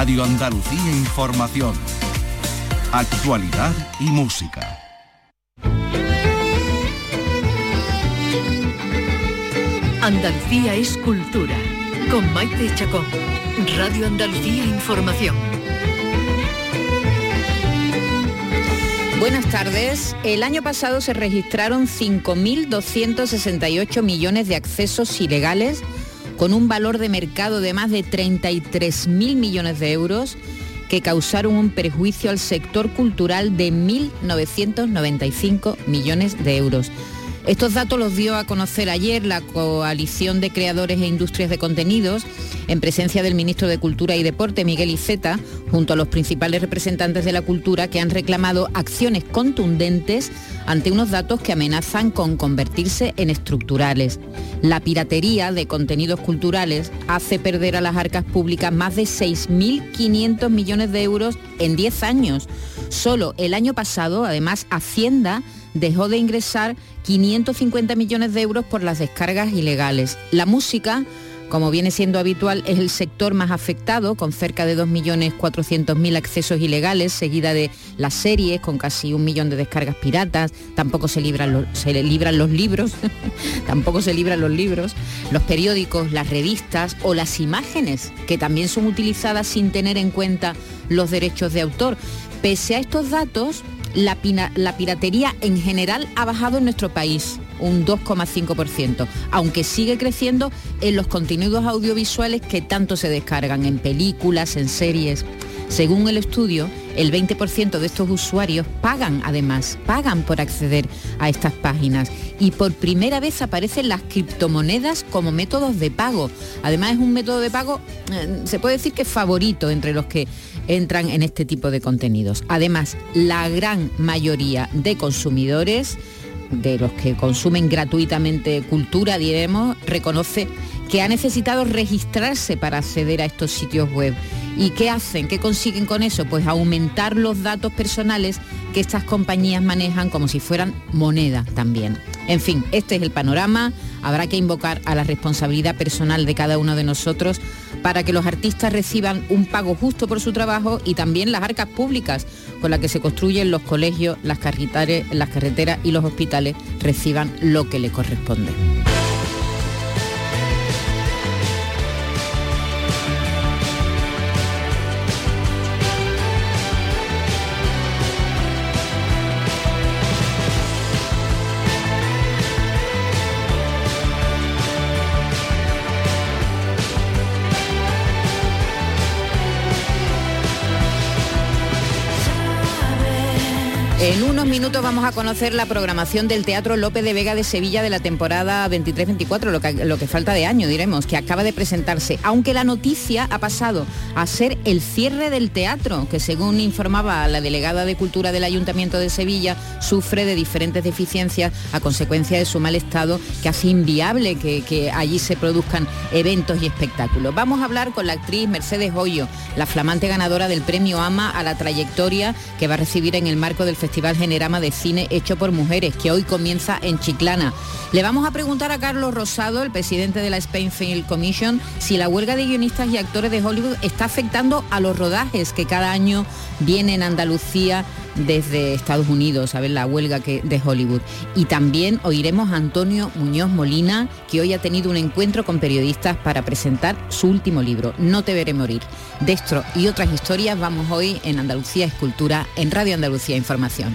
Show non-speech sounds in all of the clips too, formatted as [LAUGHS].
Radio Andalucía Información. Actualidad y música. Andalucía es cultura. Con Maite Chacón. Radio Andalucía Información. Buenas tardes. El año pasado se registraron 5.268 millones de accesos ilegales con un valor de mercado de más de 33.000 millones de euros que causaron un perjuicio al sector cultural de 1.995 millones de euros. Estos datos los dio a conocer ayer la Coalición de Creadores e Industrias de Contenidos en presencia del ministro de Cultura y Deporte, Miguel Iceta, junto a los principales representantes de la cultura que han reclamado acciones contundentes ante unos datos que amenazan con convertirse en estructurales. La piratería de contenidos culturales hace perder a las arcas públicas más de 6.500 millones de euros en 10 años. Solo el año pasado, además, Hacienda dejó de ingresar 550 millones de euros por las descargas ilegales. La música, como viene siendo habitual, es el sector más afectado, con cerca de 2.400.000 accesos ilegales, seguida de las series, con casi un millón de descargas piratas, tampoco se libran los, se libran los libros, [LAUGHS] tampoco se libran los libros, los periódicos, las revistas o las imágenes, que también son utilizadas sin tener en cuenta los derechos de autor. Pese a estos datos, la, piratería en general ha bajado en nuestro país un 2,5%, aunque sigue creciendo en los contenidos audiovisuales que tanto se descargan en películas, en series. Según el estudio, el 20% de estos usuarios pagan además, pagan por acceder a estas páginas y por primera vez aparecen las criptomonedas como métodos de pago. Además es un método de pago, eh, se puede decir que favorito entre los que entran en este tipo de contenidos. Además, la gran mayoría de consumidores, de los que consumen gratuitamente cultura, diremos, reconoce que ha necesitado registrarse para acceder a estos sitios web. ¿Y qué hacen? ¿Qué consiguen con eso? Pues aumentar los datos personales que estas compañías manejan como si fueran moneda también. En fin, este es el panorama. Habrá que invocar a la responsabilidad personal de cada uno de nosotros para que los artistas reciban un pago justo por su trabajo y también las arcas públicas con las que se construyen los colegios, las carreteras y los hospitales reciban lo que le corresponde. Minutos vamos a conocer la programación del Teatro López de Vega de Sevilla de la temporada 23-24, lo que, falta de año, diremos, que acaba de presentarse, aunque la noticia ha pasado a ser el cierre del teatro, que según informaba la delegada de Cultura del Ayuntamiento de Sevilla, sufre de diferentes deficiencias a consecuencia de su mal estado, que hace inviable que, allí se produzcan eventos y espectáculos. Vamos a hablar con la actriz Mercedes Hoyo, la flamante ganadora del premio AMA a la trayectoria que va a recibir en el marco del Festival Festival Generama de Cine hecho por mujeres, que hoy comienza en Chiclana. Le vamos a preguntar a Carlos Rosado, el presidente de la Spain Film Commission, si la huelga de guionistas y actores de Hollywood está afectando a los rodajes que cada año vienen en Andalucía desde Estados Unidos, a ver la huelga que, de Hollywood. Y también oiremos a Antonio Muñoz Molina, que hoy ha tenido un encuentro con periodistas para presentar su último libro, No te veré morir. De esto y otras historias vamos hoy en Andalucía Escultura, en Radio Andalucía Información.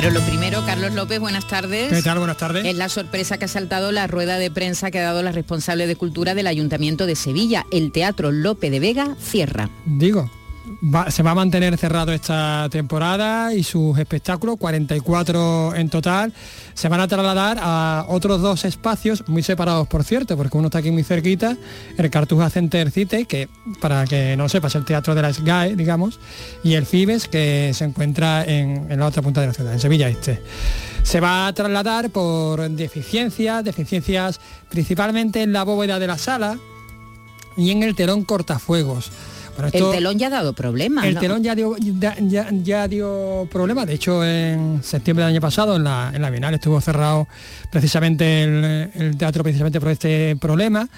Pero lo primero, Carlos López, buenas tardes. ¿Qué tal? Buenas tardes. Es la sorpresa que ha saltado la rueda de prensa que ha dado la responsable de cultura del Ayuntamiento de Sevilla. El Teatro López de Vega cierra. Digo, se va a mantener cerrado esta temporada y sus espectáculos, 44 en total, se van a trasladar a otros dos espacios muy separados, por cierto, porque uno está aquí muy cerquita, el Cartuja Center City, que para que no sepas, el Teatro de la SGAE, digamos, y el Fibes, que se encuentra en, en la otra punta de la ciudad, en Sevilla Este. Se va a trasladar por deficiencias, deficiencias principalmente en la bóveda de la sala y en el telón cortafuegos el telón ya ha dado problemas. El telón ya dio, ya, dio problemas. De hecho, en septiembre del año pasado, en la, en la Bienal, estuvo cerrado precisamente el, teatro precisamente por este problema.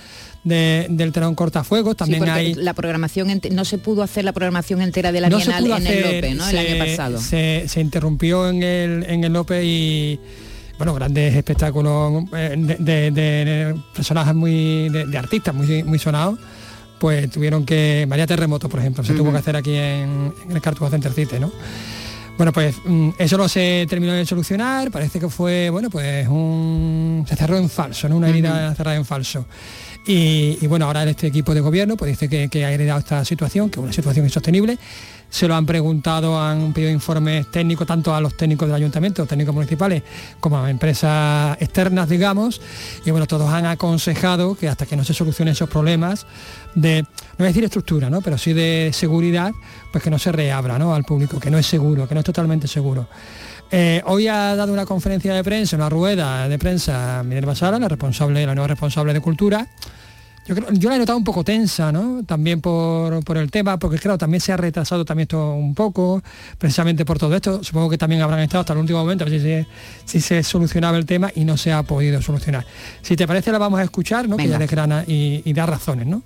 del telón cortafuegos también hay la programación no se pudo hacer la programación entera de la Bienal en el Lope ¿no? el año pasado se, interrumpió en el en el Lope y bueno, grandes espectáculos eh, de, personajes muy de, artistas muy, muy sonados pues tuvieron que, María Terremoto, por ejemplo, se tuvo que hacer aquí en, el Cartuja Center City, ¿no? Bueno, pues mm, eso no se terminó de solucionar, parece que fue, bueno, pues un... se cerró en falso, ¿no? Una herida cerrada en falso. Y, bueno, ahora este equipo de gobierno pues dice que, que ha heredado esta situación, que es una situación insostenible, se lo han preguntado, han pedido informes técnicos tanto a los técnicos del ayuntamiento, técnicos municipales, como a empresas externas, digamos, y bueno, todos han aconsejado que hasta que no se solucionen esos problemas de, no a decir estructura, ¿no? pero sí de seguridad, pues que no se reabra ¿no? al público, que no es seguro, que no es totalmente seguro. Eh, hoy ha dado una conferencia de prensa, una rueda de prensa Minerva Sala, la responsable, la nueva responsable de cultura, yo, la he notado un poco tensa, ¿no? También por, el tema, porque claro, también se ha retrasado también esto un poco, precisamente por todo esto. Supongo que también habrán estado hasta el último momento a ver si se, si se solucionaba el tema y no se ha podido solucionar. Si te parece, la vamos a escuchar, ¿no? Que ya desgrana y, y da razones, ¿no?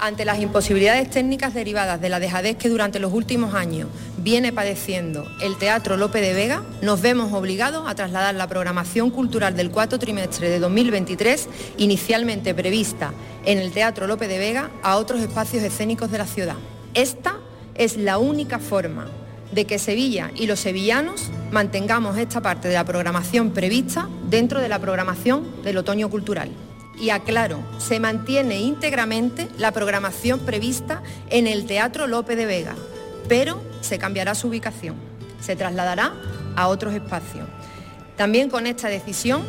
Ante las imposibilidades técnicas derivadas de la dejadez que durante los últimos años viene padeciendo el Teatro Lope de Vega, nos vemos obligados a trasladar la programación cultural del cuarto trimestre de 2023, inicialmente prevista en el Teatro Lope de Vega, a otros espacios escénicos de la ciudad. Esta es la única forma de que Sevilla y los sevillanos mantengamos esta parte de la programación prevista dentro de la programación del otoño cultural y aclaro, se mantiene íntegramente la programación prevista en el Teatro Lope de Vega, pero se cambiará su ubicación, se trasladará a otros espacios. También con esta decisión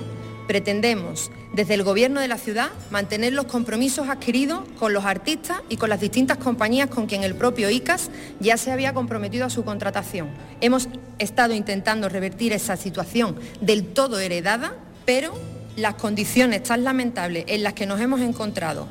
pretendemos desde el Gobierno de la ciudad mantener los compromisos adquiridos con los artistas y con las distintas compañías con quien el propio ICAS ya se había comprometido a su contratación. Hemos estado intentando revertir esa situación del todo heredada, pero las condiciones tan lamentables en las que nos hemos encontrado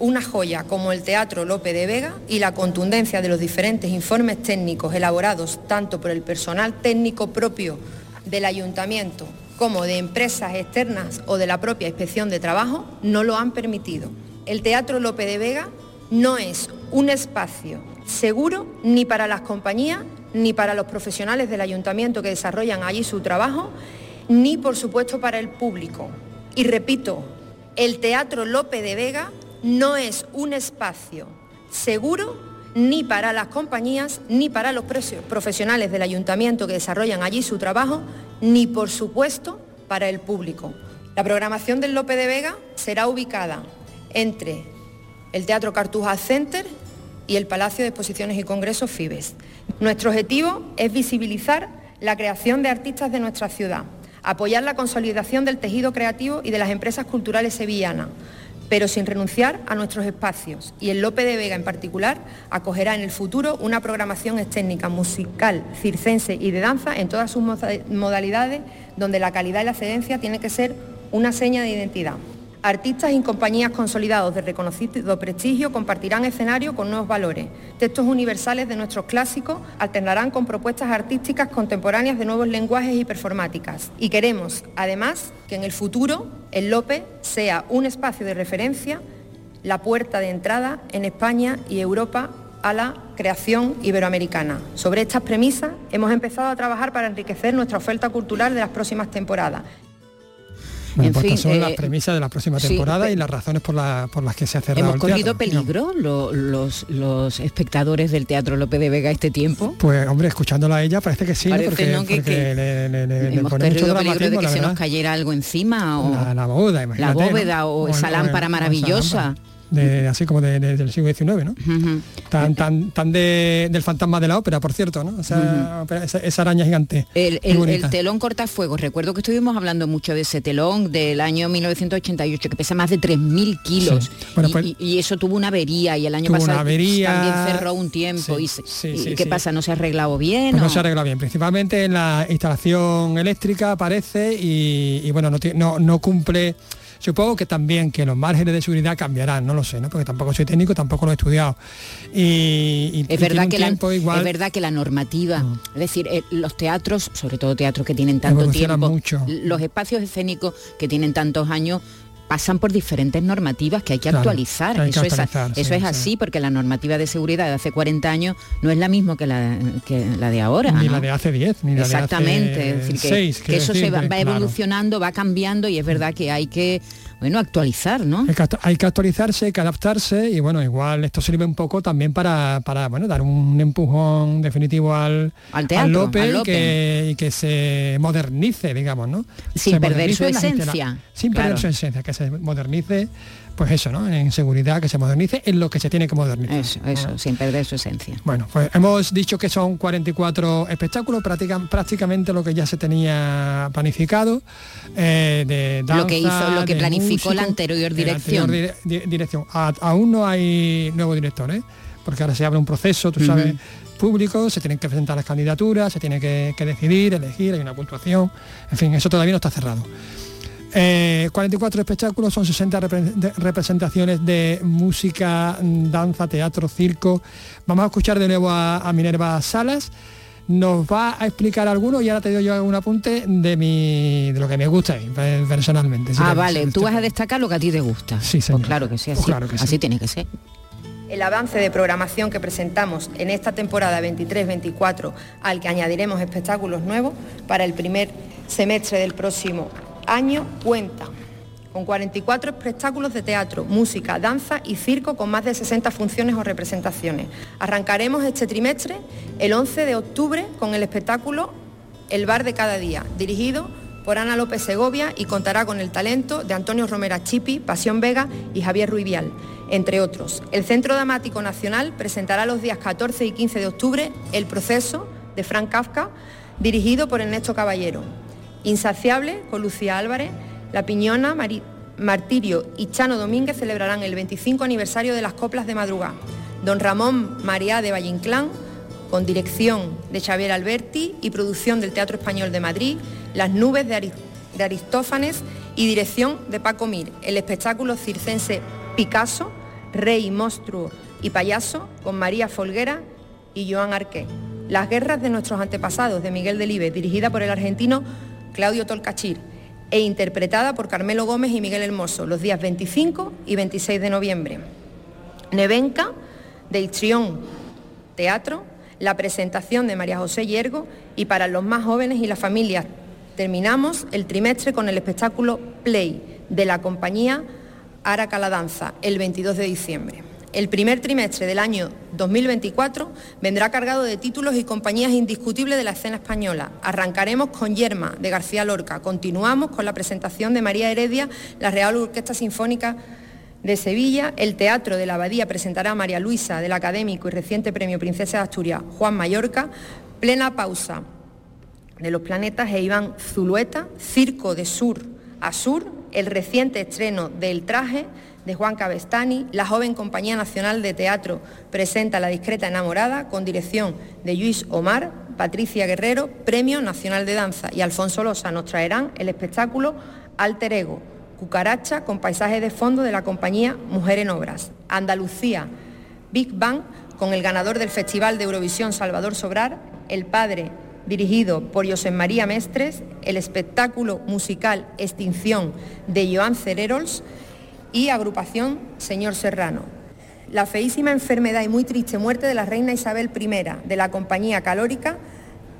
una joya como el Teatro Lope de Vega y la contundencia de los diferentes informes técnicos elaborados tanto por el personal técnico propio del ayuntamiento como de empresas externas o de la propia inspección de trabajo no lo han permitido. El Teatro Lope de Vega no es un espacio seguro ni para las compañías ni para los profesionales del ayuntamiento que desarrollan allí su trabajo, ni por supuesto para el público. Y repito, el Teatro Lope de Vega no es un espacio seguro ni para las compañías, ni para los profesionales del ayuntamiento que desarrollan allí su trabajo, ni por supuesto para el público. La programación del Lope de Vega será ubicada entre el Teatro Cartuja Center y el Palacio de Exposiciones y Congresos Fibes. Nuestro objetivo es visibilizar la creación de artistas de nuestra ciudad, apoyar la consolidación del tejido creativo y de las empresas culturales sevillanas, pero sin renunciar a nuestros espacios. Y el Lope de Vega en particular acogerá en el futuro una programación escénica, musical, circense y de danza en todas sus modalidades, donde la calidad y la excedencia tiene que ser una seña de identidad. Artistas y compañías consolidados de reconocido prestigio compartirán escenario con nuevos valores. Textos universales de nuestros clásicos alternarán con propuestas artísticas contemporáneas de nuevos lenguajes y performáticas. Y queremos, además, que en el futuro el Lope sea un espacio de referencia, la puerta de entrada en España y Europa a la creación iberoamericana. Sobre estas premisas hemos empezado a trabajar para enriquecer nuestra oferta cultural de las próximas temporadas. Bueno, pues estas son las eh, premisas de la próxima temporada y las razones por, por, las que se ha cerrado ¿Hemos corrido peligro los, los espectadores del Teatro López de Vega este tiempo? Pues hombre, escuchándola a ella parece que sí, porque, porque le, le, le, hemos corrido peligro de que se nos cayera algo encima o la, boda, imagínate, la bóveda o esa lámpara maravillosa. De, así como de- de- del siglo XIX, ¿no? Tan, tan, tan de- del fantasma de la ópera, por cierto, ¿no? O sea, esa, esa araña gigante. El, el- el telón cortafuegos, recuerdo que estuvimos hablando mucho de ese telón del año 1988, que pesa más de 3.000 kilos. Sí. Bueno, y, pues- y- y eso tuvo una avería y el año pasado una avería, también cerró un tiempo. sí, y, se- sí, y sí, ¿Qué pasa? ¿No se ha arreglado bien? Pues no se arregla bien, principalmente en la instalación eléctrica parece y, bueno, no, no, no cumple, supongo que también que los márgenes de seguridad cambiarán, no lo sé, ¿no? porque tampoco soy técnico, tampoco lo he estudiado. Y, Es verdad, que la, igual, es verdad que la normativa, es decir, eh, los teatros, sobre todo teatros que tienen tanto tiempo, mucho. los espacios escénicos que tienen tantos años pasan por diferentes normativas que hay que Claro, actualizar. que hay que eso es, eso sí. así, porque la normativa de seguridad de hace 40 años no es la misma que la, que la de ahora. ni ¿no? la de hace 10, ni la Exactamente, de hace es decir, que, 6, que quiero eso se va, claro. evolucionando, va cambiando y es verdad que hay que, bueno, actualizar, ¿no? Hay que, actualizarse, hay que adaptarse y bueno, igual esto sirve un poco también para, para bueno, dar un empujón definitivo al, Al teatro, Lope, al y que, y que se modernice, digamos, ¿no? Sin Se perder su la esencia, Sin claro. perder su esencia, que se modernice, pues eso, ¿no? En seguridad, que se modernice en lo que se tiene que modernizar. Eso, eso, sin perder su esencia. Bueno, pues hemos dicho que son 44 espectáculos, práctica- prácticamente lo que ya se tenía planificado, eh, de Lo que danza, hizo- lo que planificó la anterior la dirección. anterior di- di- dirección. A- aún no hay nuevo director, ¿eh? porque ahora se abre un proceso, tú sabes, público, se tienen que presentar las candidaturas, se tiene que, que decidir, elegir, hay una puntuación, en fin, eso todavía no está cerrado. Eh, 44 espectáculos, son 60 repre- de- representaciones de música, danza, teatro, circo. Vamos a escuchar de nuevo a, a Minerva Salas. Nos va a explicar alguno y ahora te doy yo un apunte de mi de lo que me gusta personalmente. si ah, vale, tú vas a destacar lo que a ti te gusta. Sí, señor. Pues claro que sí, Pues claro que sí. así tiene que ser. El avance de programación que presentamos en esta temporada 23-24, al que añadiremos espectáculos nuevos para el primer semestre del próximo año, cuenta con 44 espectáculos de teatro, música, danza y circo con más de 60 funciones o representaciones. Arrancaremos este trimestre el 11 de octubre con el espectáculo El bar de cada día, dirigido por Ana López Segovia y contará con el talento de Antonio Romera Chipi, Pasión Vega y Javier Ruibial, entre otros. El Centro Dramático Nacional presentará los días 14 y 15 de octubre El proceso de Frank Kafka, dirigido por Ernesto Caballero. Insaciable, con Lucía Álvarez, La Piñona, Martirio y Chano Domínguez celebrarán el 25 aniversario de las coplas de madrugada. Don Ramón María de Valle Inclán con dirección de Xavier Alberti y producción del Teatro Español de Madrid, Las nubes de, de Aristófanes y dirección de Paco Mir, el espectáculo circense Picasso, Rey, Monstruo y Payaso, con María Folguera y Joan Arqué. Las guerras de nuestros antepasados, de Miguel Delibes, dirigida por el argentino Claudio Tolcachir e interpretada por Carmelo Gómez y Miguel Hermoso, los días 25 y 26 de noviembre. Nevenka, de Histrión Teatro, la presentación de María José Yergo y para los más jóvenes y las familias terminamos el trimestre con el espectáculo Play de la compañía Araca la Danza el 22 de diciembre. El primer trimestre del año 2024 vendrá cargado de títulos y compañías indiscutibles de la escena española. Arrancaremos con Yerma de García Lorca, continuamos con la presentación de María Heredia, la Real Orquesta Sinfónica de Sevilla, el Teatro de la Abadía presentará a María Luisa del académico y reciente premio Princesa de Asturias Juan Mallorca, plena pausa de los planetas e Iván Zulueta, Circo de Sur a Sur, el reciente estreno del traje de Juan Cabestani, la joven Compañía Nacional de Teatro presenta La discreta enamorada con dirección de Luis Omar, Patricia Guerrero, Premio Nacional de Danza. Y Alfonso Losa nos traerán el espectáculo Alter Ego, Cucaracha con paisaje de fondo de la compañía Mujer en Obras. Andalucía, Big Bang con el ganador del Festival de Eurovisión Salvador Sobrar, El Padre dirigido por José María Mestres, el espectáculo musical Extinción de Joan Cererols y agrupación Señor Serrano. La feísima enfermedad y muy triste muerte de la reina Isabel I, de la compañía calórica,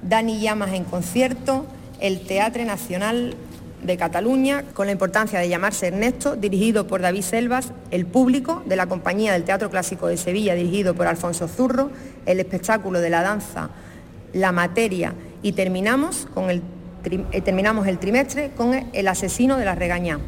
Dani Llamas en concierto, el Teatre Nacional de Cataluña, con la importancia de llamarse Ernesto, dirigido por David Selvas, el público de la compañía del Teatro Clásico de Sevilla, dirigido por Alfonso Zurro, el espectáculo de la danza La Materia y terminamos, con el, eh, terminamos el trimestre con El asesino de la regañá.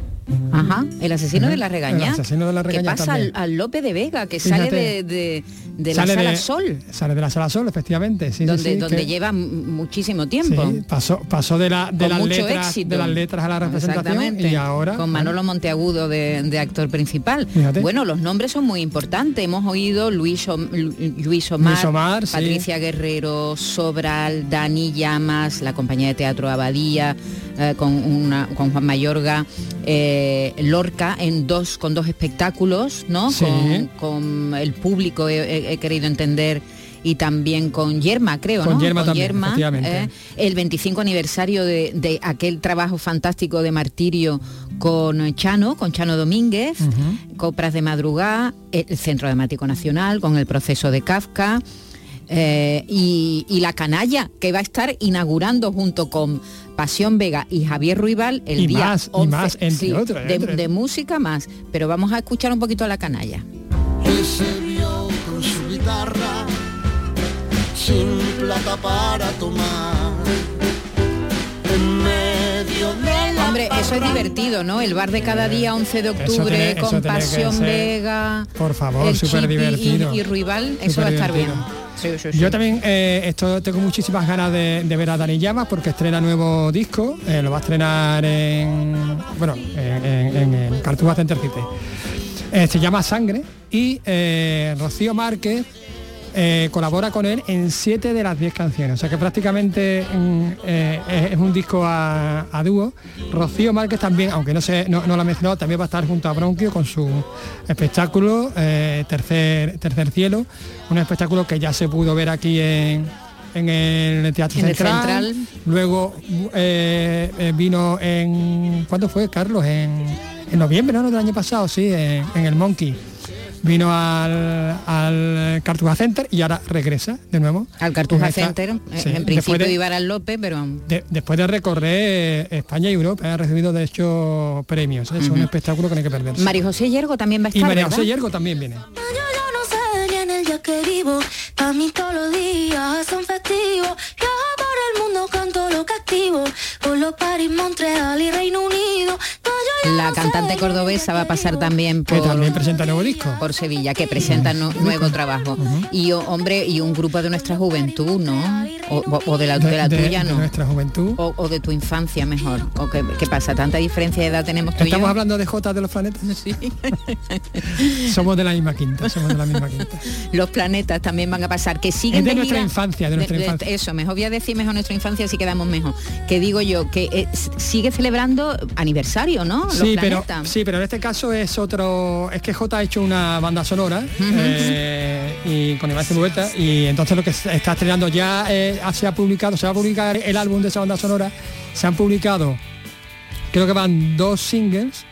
Ajá, el asesino de la regaña. El asesino de la regaña Que pasa al, al Lope de Vega, que Fíjate. sale de, de- de la sala de- Sol, Sale de la sala Sol, efectivamente. Sí, donde, sí, donde que- lleva muchísimo tiempo. pasó, pasó de, la, de, Con las letras, éxito. de las letras a la representación Exactamente. y ahora... Con Manolo Monteagudo de, actor principal. Fíjate. Bueno, los nombres son muy importantes. Hemos oído Luis, Lu- Luis Omar, Luis Omar. Patricia Guerrero, Sobral, Dani Llamas, la compañía de teatro Abadía, eh, con, una, con Juan Mayorga, eh, Lorca, en dos, con dos espectáculos, ¿no? Sí. Con, con el público he, querido entender. Y también con Yerma, creo, Con ¿no? Yerma también, efectivamente. eh, el 25 aniversario de, de aquel trabajo fantástico de Martirio con Chano, con Chano Domínguez, Copras de Madrugada, el Centro Dramático Nacional, con el proceso de Kafka. eh, y, y La Canalla, que va a estar inaugurando junto con Pasión Vega y Javier Ruibal el Y día más, y 11, más, entre otros, de, entre- de música más. Pero vamos a escuchar un poquito a La Canalla. que se vio con su guitarra sin plata para tomar Hombre, eso es divertido, ¿no? El bar de cada día, 11 de octubre, tiene- con Pasión Vega. por favor, súper Chipi y- divertido. Y, Ruibal, eso va a estar bien. Superdivertido. Sí, sí, sí. Yo también eh, esto tengo muchísimas ganas de, de ver a Dani Llamas porque estrena nuevo disco, eh, lo va a estrenar en bueno en, en- Cartuja Center City. Eh, se llama Sangre y Rocío Márquez eh, colabora con él en siete de las 10 canciones. O sea que prácticamente mm, eh, es, un disco a, a dúo. Rocío Márquez también, aunque no se no, no lo ha mencionado, también va a estar junto a Bronquio con su espectáculo eh, Tercer, Tercer Cielo, un espectáculo que ya se pudo ver aquí en, en el Teatro En el Central. Central. Luego eh, eh, vino en. ¿Cuándo fue, Carlos? En, en noviembre, ¿no? Del año pasado, sí, en, en el Monkey. Vino al, al Cartuja Center y ahora regresa de nuevo. Al Cartuja esta- Center, sí, en principio de- iba al López, pero de- después de recorrer eh, España y Europa, ha recibido de hecho premios. ¿eh? Es un espectáculo que no hay que perderse. María José Yergo también va a y estar, María ¿verdad? José Yergo también viene. Yo ya no sé ni en el día que vivo, a mí todos los días son festivos. Viajo por el mundo, canto lo que activo, por los París, Montreal y Reino Unido. La cantante cordobesa va a pasar también Que por, también presenta nuevo disco. por Sevilla, que presenta nu- nuevo trabajo. Y o- hombre, y un grupo de nuestra juventud, ¿no? O, de la, de la de- tuya, de ¿no? nuestra juventud. O, o de tu infancia mejor. ¿O qué, qué pasa? ¿Tanta diferencia de edad tenemos tú y Estamos yo? hablando de J de los planetas. [LAUGHS] [LAUGHS] somos de la misma quinta, somos de la misma quinta. [LAUGHS] Los planetas también van a pasar, que siguen Es de de nuestra gira- infancia, de nuestra infancia. Eso, mejor voy a decir mejor nuestra infancia si quedamos mejor. Que digo yo, que eh, sigue celebrando aniversario, ¿no? Los Sí pero, planetas. sí, pero en este caso es otro. Es que J ha hecho una banda sonora eh, y con Iván Zulueta y entonces lo que está estrenando ya eh, se ha publicado, se va a publicar el álbum de esa banda sonora. Se han publicado, creo que van dos singles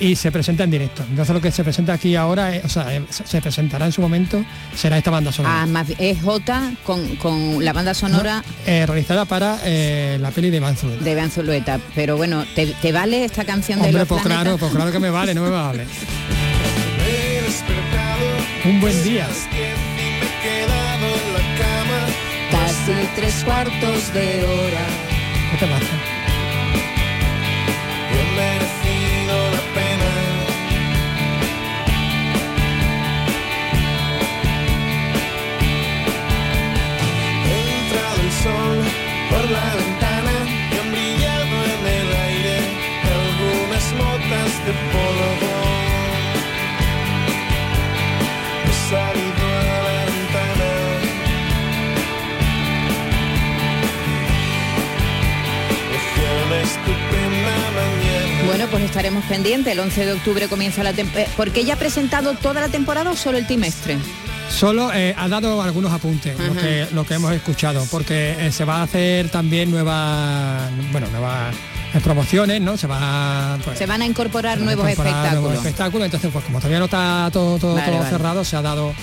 y se presenta en directo. Entonces lo que se presenta aquí ahora, es- o sea, eh, se se presentará en su momento, será esta banda sonora. Ah, más, es J con, con la banda sonora Eh, realizada para eh, la peli de Iván Zulueta. de Iván Zulueta. Pero bueno, ¿te, te vale esta canción de Hombre, los pues planetas? claro, pues claro que me vale, no me vale. [LAUGHS] Un buen día. Casi tres cuartos de hora. ¿Qué te pasa? Por la ventana y han brillado en el aire algunas motas de polvo. He salido a la ventana. Bueno, pues estaremos pendientes. El 11 de octubre comienza la temporada. ¿Porque ella ha presentado toda la temporada o solo el trimestre? Solo eh, ha dado algunos apuntes, lo, que, lo que hemos escuchado, porque eh, se va a hacer también nuevas, bueno, nuevas eh, promociones, ¿no? Se va pues, Se van a incorporar se van a nuevos incorporar espectáculos. nuevos espectáculos. Entonces, pues como todavía no está todo, todo, Vale, todo vale. cerrado, se ha dado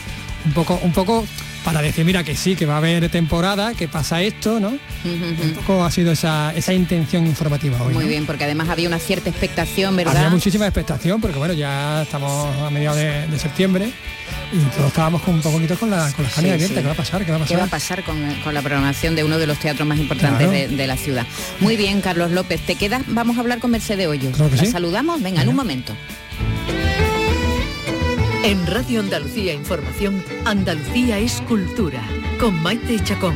un poco, un poco para decir, mira que sí, que va a haber temporada, que pasa esto, ¿no? Un poco ha sido esa, esa intención informativa hoy. Muy ¿no? bien, porque además había una cierta expectación, Había ¿verdad? muchísima expectación porque bueno, ya estamos a mediados de, de septiembre y todos estábamos con un poquito con, la, con las Sí, sí. ¿Qué va a pasar? ¿Qué va a ¿Qué pasar? va a pasar con, con la programación de uno de los teatros más importantes Claro. de, de la ciudad? Muy bien, Carlos López. ¿Te quedas? Vamos a hablar con Mercedes Hoyos. Claro ¿La sí. saludamos? Venga, en un momento. En Radio Andalucía Información, Andalucía es cultura, con Maite Chacón.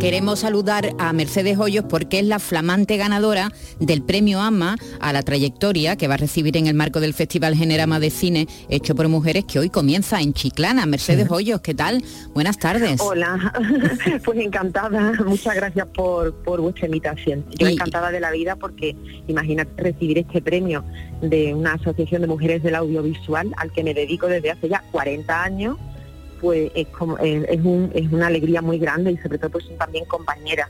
Queremos saludar a Mercedes Hoyos porque es la flamante ganadora del premio AMA a la trayectoria que va a recibir en el marco del Festival Generama de Cine hecho por mujeres que hoy comienza en Chiclana. Mercedes Hoyos, ¿qué tal? Buenas tardes. Hola, [LAUGHS] pues encantada, muchas gracias por, por vuestra invitación. Yo Y- encantada de la vida porque imagínate recibir este premio de una asociación de mujeres del audiovisual al que me dedico desde hace ya 40 años, pues es como es, es un- es una alegría muy grande y sobre todo pues son también compañeras.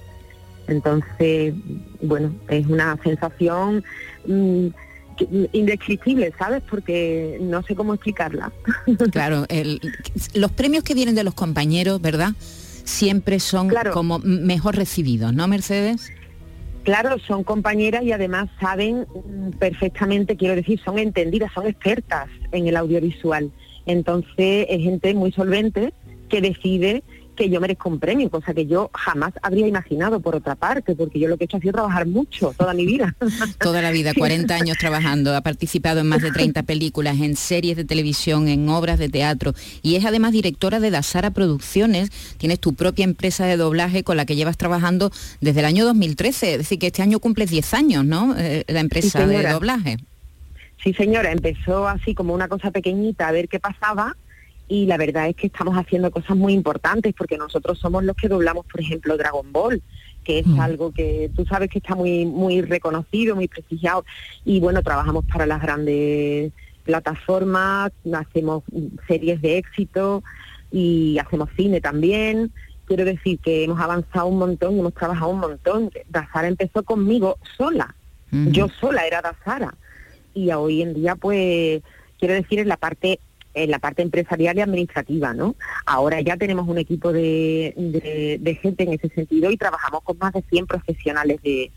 Entonces, bueno, es una sensación mm, que- indescriptible, ¿sabes? Porque no sé cómo explicarla. [LAUGHS] Claro, el- los premios que vienen de los compañeros, ¿verdad? Siempre son Claro. como mejor recibidos, ¿no, Mercedes? Claro, son compañeras y además saben mm, perfectamente, quiero decir, son entendidas, son expertas en el audiovisual. Entonces es gente muy solvente que decide que yo merezco un premio, cosa que yo jamás habría imaginado por otra parte, porque yo lo que he hecho ha sido trabajar mucho toda mi vida. [LAUGHS] Toda la vida, 40 años trabajando, ha participado en más de 30 películas, en series de televisión, en obras de teatro y es además directora de Dasara Producciones. Tienes tu propia empresa de doblaje con la que llevas trabajando desde el año 2013, es decir, que este año cumples 10 años, ¿no? Eh, la empresa de doblaje. Sí, señora, empezó así como una cosa pequeñita a ver qué pasaba y la verdad es que estamos haciendo cosas muy importantes porque nosotros somos los que doblamos, por ejemplo, Dragon Ball, que es Mm. algo que tú sabes que está muy muy reconocido, muy prestigiado y bueno, trabajamos para las grandes plataformas, hacemos series de éxito y hacemos cine también. Quiero decir que hemos avanzado un montón y hemos trabajado un montón. Dazara empezó conmigo sola, yo sola era Dazara y hoy en día pues quiero decir en la parte en la parte empresarial y administrativa, ¿no? Ahora ya tenemos un equipo de, de- de gente en ese sentido y trabajamos con más de 100 profesionales de,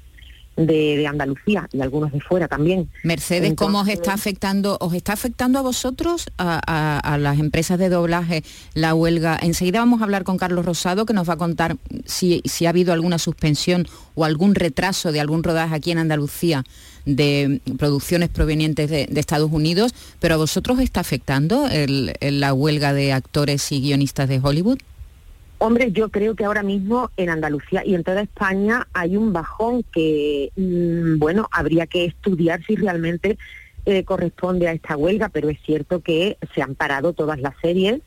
de, de Andalucía y algunos de fuera también. Mercedes, ¿cómo os está afectando? ¿Os está afectando a vosotros, a, a- a las empresas de doblaje, la huelga? Enseguida vamos a hablar con Carlos Rosado, que nos va a contar si, si ha habido alguna suspensión o algún retraso de algún rodaje aquí en Andalucía de producciones provenientes de, de Estados Unidos, pero a vosotros os está afectando el- la huelga de actores y guionistas de Hollywood? Hombre, yo creo que ahora mismo en Andalucía y en toda España hay un bajón que, mm, bueno, habría que estudiar si realmente eh, corresponde a esta huelga, pero es cierto que se han parado todas las series,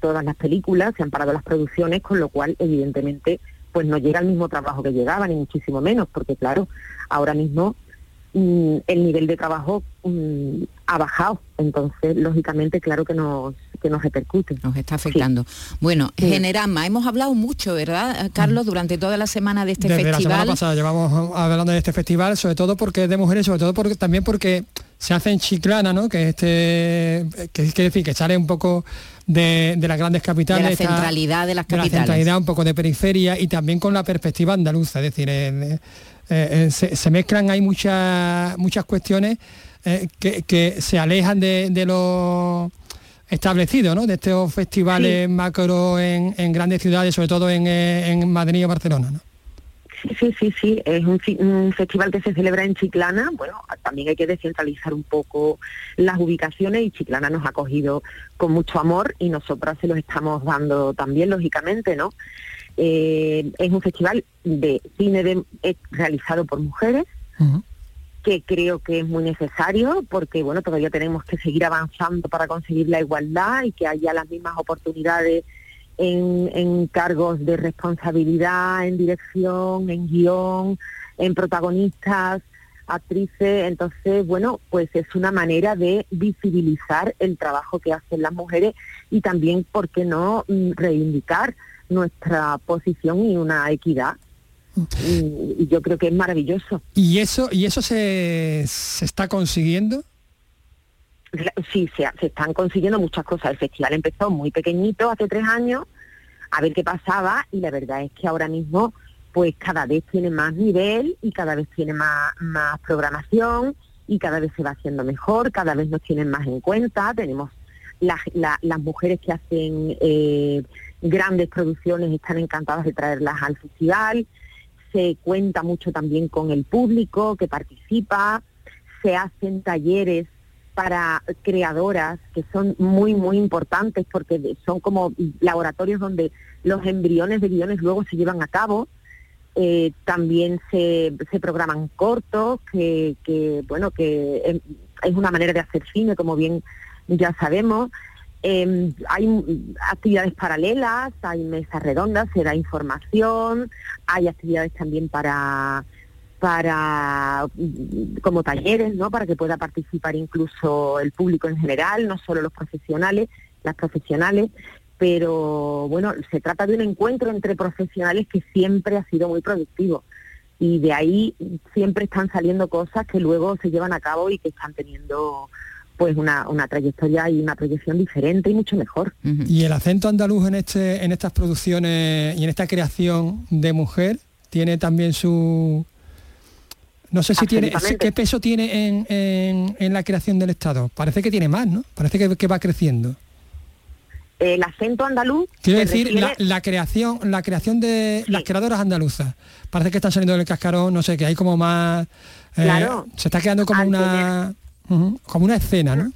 todas las películas, se han parado las producciones, con lo cual, evidentemente, pues no llega el mismo trabajo que llegaba, ni muchísimo menos, porque claro, ahora mismo el nivel de trabajo mm, ha bajado, entonces, lógicamente, claro que nos, que nos repercute. Nos está afectando. Bueno, Sí. Generama, hemos hablado mucho, ¿verdad, Carlos, durante toda la semana de este Desde la semana festival? pasada llevamos hablando de este festival, sobre todo porque es de mujeres, sobre todo porque también porque se hace en Chiclana, ¿no? Que este que que decir que sale un poco de, de las grandes capitales. de la está- centralidad de las de la capitales. centralidad, un poco de periferia y también con la perspectiva andaluza, es decir, en- eh, eh, se, se mezclan hay muchas muchas cuestiones eh, que, que se alejan de, de lo establecido, ¿no? De estos festivales macro en, en grandes ciudades, sobre todo en, en Madrid o Barcelona, ¿no? Sí, sí, sí, sí, es un festival que se celebra en Chiclana. Bueno, también hay que descentralizar un poco las ubicaciones y Chiclana nos ha acogido con mucho amor y nosotras se los estamos dando también, lógicamente, ¿no? Eh, es un festival de cine de- eh, realizado por mujeres que creo que es muy necesario porque bueno todavía tenemos que seguir avanzando para conseguir la igualdad y que haya las mismas oportunidades en, en cargos de responsabilidad, en dirección, en guion, en protagonistas, actrices. Entonces, bueno, pues es una manera de visibilizar el trabajo que hacen las mujeres y también, ¿por qué no?, mm, reivindicar nuestra posición y una equidad. Y, y yo creo que es maravilloso. ¿Y eso, y eso se, se está consiguiendo? Sí, se, se están consiguiendo muchas cosas. El festival empezó muy pequeñito, hace tres años, a ver qué pasaba y la verdad es que ahora mismo pues cada vez tiene más nivel y cada vez tiene más, más programación y cada vez se va haciendo mejor, cada vez nos tienen más en cuenta. Tenemos las, la- las mujeres que hacen eh, grandes producciones, están encantadas de traerlas al festival. Se cuenta mucho también con el público que participa, se hacen talleres para creadoras que son muy, muy importantes porque son como laboratorios donde los embriones de guiones luego se llevan a cabo. Eh, también se, se programan cortos, que, bueno, que em, es una manera de hacer cine, como bien ya sabemos. Eh, hay actividades paralelas, hay mesas redondas, se da información, hay actividades también para para mm, como talleres, ¿no? Para que pueda participar incluso el público en general, no solo los profesionales, las profesionales, pero bueno, se trata de un encuentro entre profesionales que siempre ha sido muy productivo y de ahí siempre están saliendo cosas que luego se llevan a cabo y que están teniendo pues una, una trayectoria y una proyección diferente y mucho mejor. Y el acento andaluz en este, en estas producciones y en esta creación de mujer tiene también su no sé si tiene qué peso tiene en, en- en la creación del Estado. Parece que tiene más, ¿no? Parece que, que va creciendo. El acento andaluz Quiero decir, la, refiere- la creación, la creación de las creadoras andaluzas. Parece que están saliendo del cascarón, no sé, que hay como más. eh, Claro. Se está quedando como Al una. Como una escena, ¿no?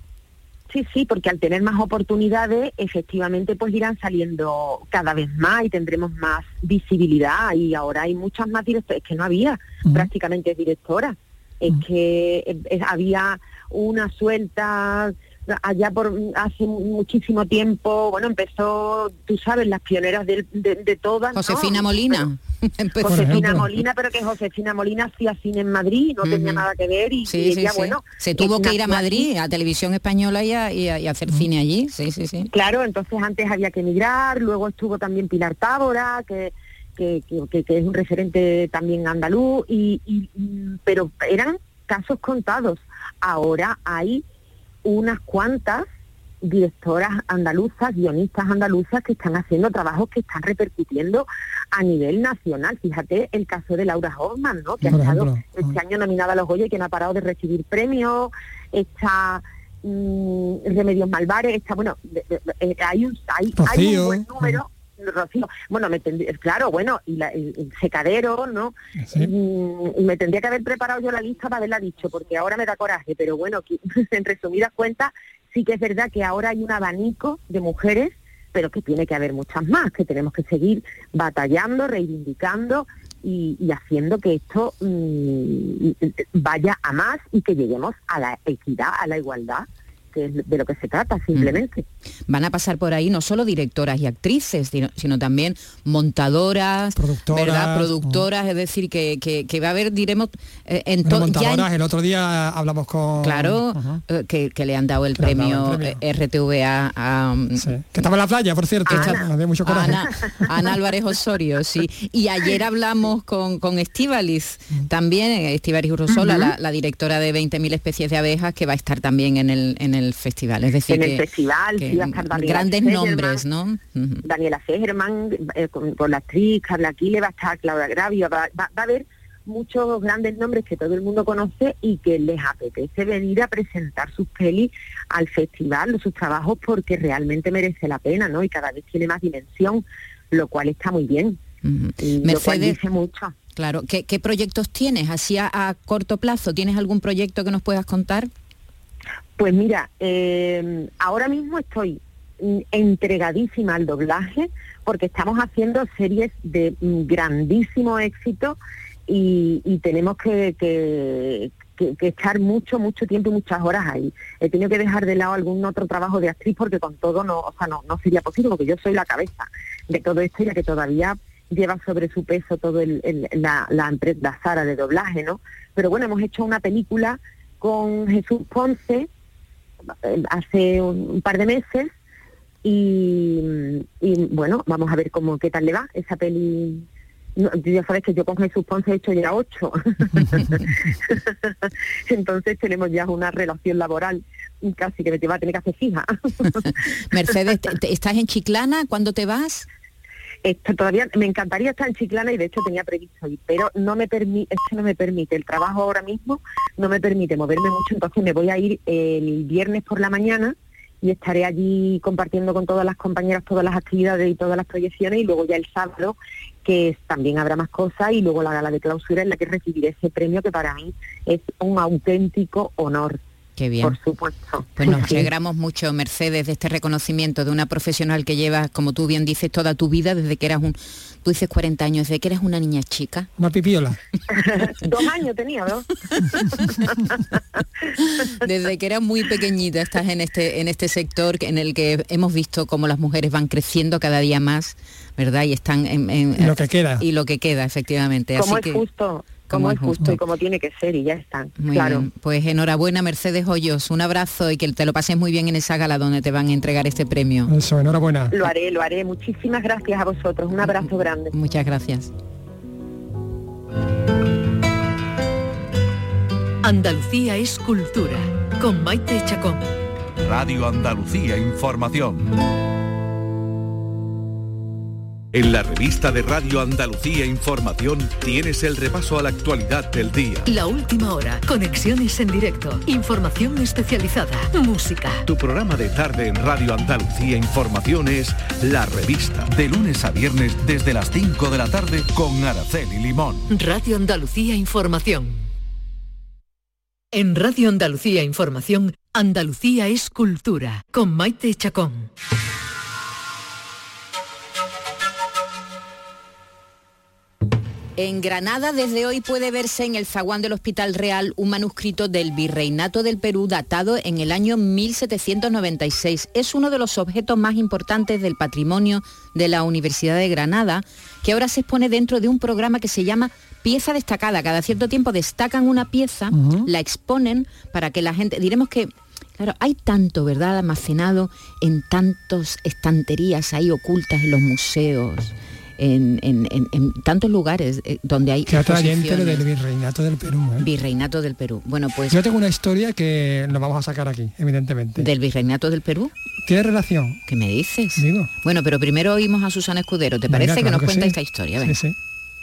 Sí, sí, porque al tener más oportunidades, efectivamente, pues irán saliendo cada vez más y tendremos más visibilidad. Y ahora hay muchas más directoras, es que no había prácticamente directoras. Es que eh, había una suelta allá por hace muchísimo tiempo. Bueno, empezó, tú sabes, las pioneras del- de, de todas. ¿no? Josefina Molina. [LAUGHS] Empezó. Josefina Molina, pero que Josefina Molina hacía cine en Madrid, no tenía nada que ver y, Sí, y ella, sí. bueno, Se tuvo que ir a Madrid, aquí. a Televisión Española y a, y a- y a hacer cine allí. Sí, sí, sí. Claro, entonces antes había que emigrar, luego estuvo también Pilar Tábora, que, que, que- es un referente también andaluz, y- pero eran casos contados. Ahora hay unas cuantas directoras andaluzas, guionistas andaluzas que están haciendo trabajos que están repercutiendo a nivel nacional. Fíjate el caso de Laura Hoffman, ¿no? que ha estado este año nominada a los Goya y que no ha parado de recibir premios. Está mm, Remedios Malvares, está, bueno, de- de- eh, hay, un, hay, hay un buen número. Rocío, bueno, me tendría- claro, bueno, y la- el, secadero, ¿no? Mm, Y me tendría que haber preparado yo la lista para haberla dicho, porque ahora me da coraje, pero bueno, que- [LAUGHS] en resumidas cuentas, sí que es verdad que ahora hay un abanico de mujeres, pero que tiene que haber muchas más, que tenemos que seguir batallando, reivindicando y, y haciendo que esto mm, vaya a más y que lleguemos a la equidad, a la igualdad, que es de lo que se trata simplemente. Van a pasar por ahí no solo directoras y actrices, sino, sino también montadoras, Productoras, ¿verdad? productoras, es decir, que, que- que va a haber, diremos, eh, en Bueno, en- montadoras, el otro día hablamos con... Claro, eh, que, que le han dado el premio, el eh, RTVA a... mm, Que estaba en la playa, por cierto. Ana. Mucho coraje. Ana, Ana Álvarez Osorio, sí. Y ayer hablamos con, con Estíbalis, también, Estíbalis Urrosola, la, la directora de 20.000 especies de abejas, que va a estar también en el, en el festival. Es decir, En el festival, sí, va a estar Daniela grandes Segerman, nombres, ¿no? Ujú. Daniela Segerman, eh, con, con la actriz Carla Aquile, va a estar Claudia Gravio, va, va- va a haber muchos grandes nombres que todo el mundo conoce y que les apetece venir a presentar sus pelis al festival, sus trabajos, porque realmente merece la pena, ¿no? Y cada vez tiene más dimensión, lo cual está muy bien. Y lo cual Mercedes, dice mucho. Claro, ¿qué, qué proyectos tienes? Así a, a corto plazo, ¿tienes algún proyecto que nos puedas contar? Pues mira, eh, ahora mismo estoy entregadísima al doblaje porque estamos haciendo series de grandísimo éxito y, tenemos que, que- echar mucho, mucho tiempo y muchas horas ahí. He tenido que dejar de lado algún otro trabajo de actriz porque con todo no, o sea, no, no sería posible, porque yo soy la cabeza de todo esto y la que todavía lleva sobre su peso todo el, la, la, la Sara de doblaje, ¿no? Pero bueno, hemos hecho una película con Jesús Ponce hace un, par de meses y, y, bueno, vamos a ver cómo qué tal le va esa peli ya sabes que yo con Jesús Ponce he hecho ya ocho. [LAUGHS] Entonces tenemos ya una relación laboral casi que me te va a tener que hacer fija. [LAUGHS] Mercedes, ¿estás en Chiclana? ¿Cuándo te vas? Esto todavía me encantaría estar en Chiclana y de hecho tenía previsto ir, pero no me permite, no me permite, el trabajo ahora mismo no me permite moverme mucho, entonces me voy a ir el viernes por la mañana y estaré allí compartiendo con todas las compañeras todas las actividades y todas las proyecciones y luego ya el sábado que también habrá más cosas y luego la gala de clausura en la que recibiré ese premio que para mí es un auténtico honor. Qué bien. Por supuesto. Pues nos alegramos mucho, Mercedes, de este reconocimiento de una profesional que llevas, como tú bien dices, toda tu vida, desde que eras un, tú dices 40 años, desde que eres una niña chica. Una pipiola. [LAUGHS] Dos años tenía, ¿no? [LAUGHS] desde que eras muy pequeñita estás en este, en este sector en el que hemos visto cómo las mujeres van creciendo cada día más, ¿verdad? Y están en... lo que queda. Y lo que queda, efectivamente. Como es justo como es justo, y como tiene que ser y ya está. claro. Pues enhorabuena Mercedes Hoyos, un abrazo y que te lo pases muy bien en esa gala donde te van a entregar este premio. Eso, enhorabuena. Lo haré, lo haré. Muchísimas gracias a vosotros. Un abrazo grande. Muchas gracias. Andalucía es cultura con Maite Chacón. Radio Andalucía Información. En la revista de Radio Andalucía Información tienes el repaso a la actualidad del día. La última hora, conexiones en directo, información especializada, música. Tu programa de tarde en Radio Andalucía Información es La Revista, de lunes a viernes desde las 5 de la tarde con Araceli Limón. Radio Andalucía Información. En Radio Andalucía Información, Andalucía es cultura, con Maite Chacón. En Granada desde hoy puede verse en el zaguán del Hospital Real un manuscrito del Virreinato del Perú datado en el año 1796. Es uno de los objetos más importantes del patrimonio de la Universidad de Granada, que ahora se expone dentro de un programa que se llama Pieza Destacada. Cada cierto tiempo destacan una pieza, la exponen para que la gente, diremos que Claro, hay tanto, ¿verdad?, almacenado en tantas estanterías ahí ocultas en los museos, en, tantos lugares eh, donde hay Teatro del Virreinato del Perú. ¿eh? Virreinato del Perú. Bueno, pues... Yo tengo una historia que nos vamos a sacar aquí, evidentemente. ¿Del Virreinato del Perú? ¿Tiene relación? ¿Qué me dices? Digo. Bueno, pero primero oímos a Susana Escudero. ¿Te parece que nos cuenta esta historia? Sí, sí.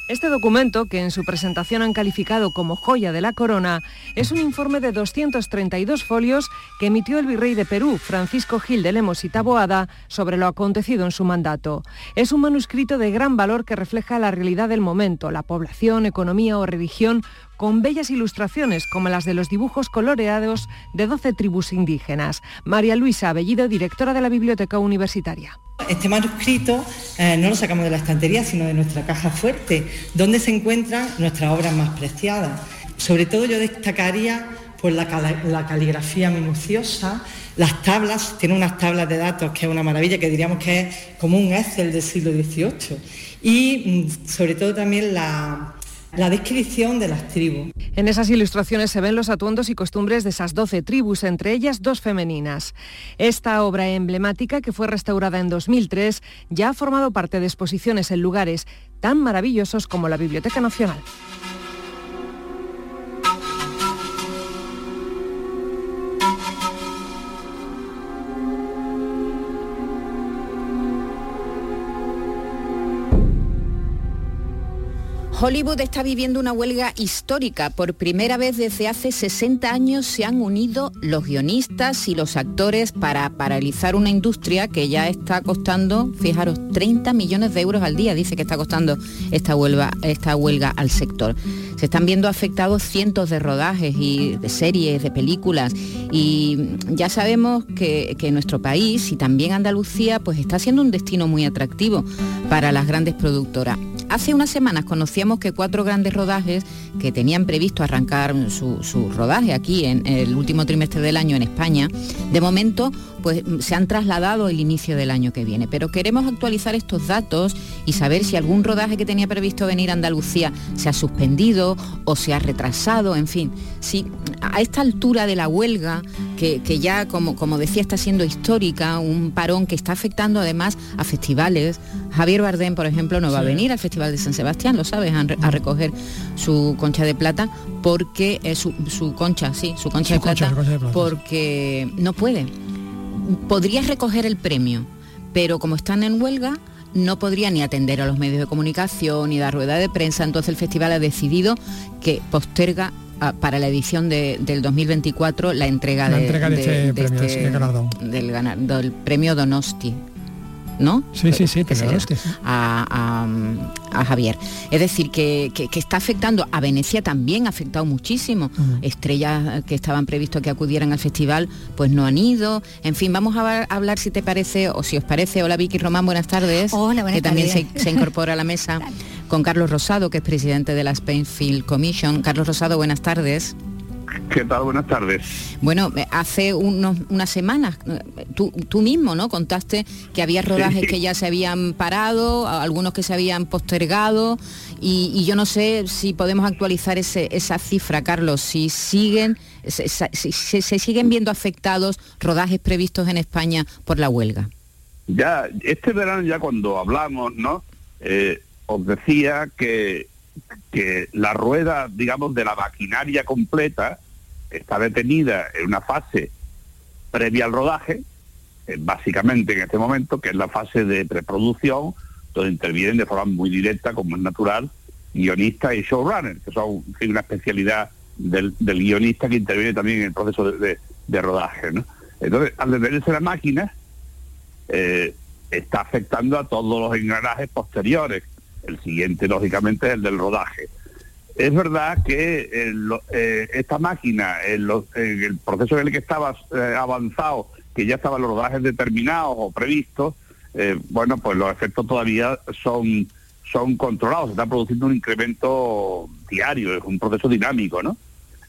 Este documento, que en su presentación han calificado como joya de la corona, es un informe de 232 folios que emitió el virrey de Perú, Francisco Gil de Lemos y Taboada, sobre lo acontecido en su mandato. Es un manuscrito de gran valor que refleja la realidad del momento, la población, economía o religión, con bellas ilustraciones como las de los dibujos coloreados de 12 tribus indígenas. María Luisa Abellido, directora de la Biblioteca Universitaria. Este manuscrito eh, no lo sacamos de la estantería, sino de nuestra caja fuerte, donde se encuentran nuestras obras más preciadas. Sobre todo yo destacaría pues, la, caligrafía minuciosa, las tablas, tiene unas tablas de datos que es una maravilla, que diríamos que es como un Excel del siglo XVIII. Y mm, sobre todo también la, la descripción de las tribus. En esas ilustraciones se ven los atuendos y costumbres de esas 12 tribus, entre ellas dos femeninas. Esta obra emblemática, que fue restaurada en 2003, ya ha formado parte de exposiciones en lugares tan maravillosos como la Biblioteca Nacional. Hollywood está viviendo una huelga histórica. Por primera vez desde hace 60 años se han unido los guionistas y los actores para paralizar una industria que ya está costando, fijaros, 30 millones de euros al día, dice que está costando esta huelga, esta huelga al sector. Se están viendo afectados cientos de rodajes y de series, de películas y ya sabemos que, que nuestro país y también Andalucía pues está siendo un destino muy atractivo para las grandes productoras. Hace unas semanas conocíamos que cuatro grandes rodajes que tenían previsto arrancar su, su rodaje aquí en el último trimestre del año en España, de momento pues se han trasladado el inicio del año que viene. Pero queremos actualizar estos datos y saber si algún rodaje que tenía previsto venir a Andalucía se ha suspendido o se ha retrasado, en fin. Si a esta altura de la huelga, que, que ya, como, como decía, está siendo histórica, un parón que está afectando además a festivales. Javier Bardem, por ejemplo, no va a venir al Festival de San Sebastián, lo sabes, a, a recoger su concha de plata porque es su, su concha, sí, su concha, Su de, concha, plata, su concha de plata, porque no puede. Podría recoger el premio, pero como están en huelga, no podría ni atender a los medios de comunicación ni dar rueda de prensa, entonces el festival ha decidido que posterga ah, para la edición de- del 2024 la entrega, La entrega de este premio, este- galardón. del premio Donosti. ¿No? Sí, sí, sí, Que pero se- es que sí. a, a- a Javier. Es decir, que, que- que está afectando, a Venecia también ha afectado muchísimo. Estrellas que estaban previstos que acudieran al festival, pues no han ido. En fin, vamos a hablar, a hablar si te parece, o si os parece. Hola Vicky Román, buenas tardes. Hola, buenas Que también se, se incorpora a la mesa [LAUGHS] con Carlos Rosado, que es presidente de la Spainfield Commission. Carlos Rosado, buenas tardes. ¿Qué tal? Buenas tardes. Bueno, eh, hace unos, unas semanas, eh, tú, tú mismo, ¿no? Contaste que había rodajes Sí. que ya se habían parado, algunos que se habían postergado, y, y yo no sé si podemos actualizar ese, esa cifra, Carlos, si siguen, se, se- si se- se siguen viendo afectados rodajes previstos en España por la huelga. Ya, este verano ya cuando hablamos, ¿no? Eh, os decía que, que la rueda, digamos, de la maquinaria completa está detenida en una fase previa al rodaje, eh, básicamente en este momento, que es la fase de preproducción, donde intervienen de forma muy directa, como es natural, guionistas y showrunners, que son una especialidad del, guionista que interviene también en el proceso de, rodaje. Entonces, al detenerse la máquina, eh, está afectando a todos los engranajes posteriores. El siguiente, lógicamente, es el del rodaje. Es verdad que eh, eh, esta máquina, en, en el proceso en el que estaba eh, avanzado, que ya estaban los rodajes determinados o previstos, eh, bueno, pues los efectos todavía son, son controlados. Se está produciendo un incremento diario, es un proceso dinámico, ¿no?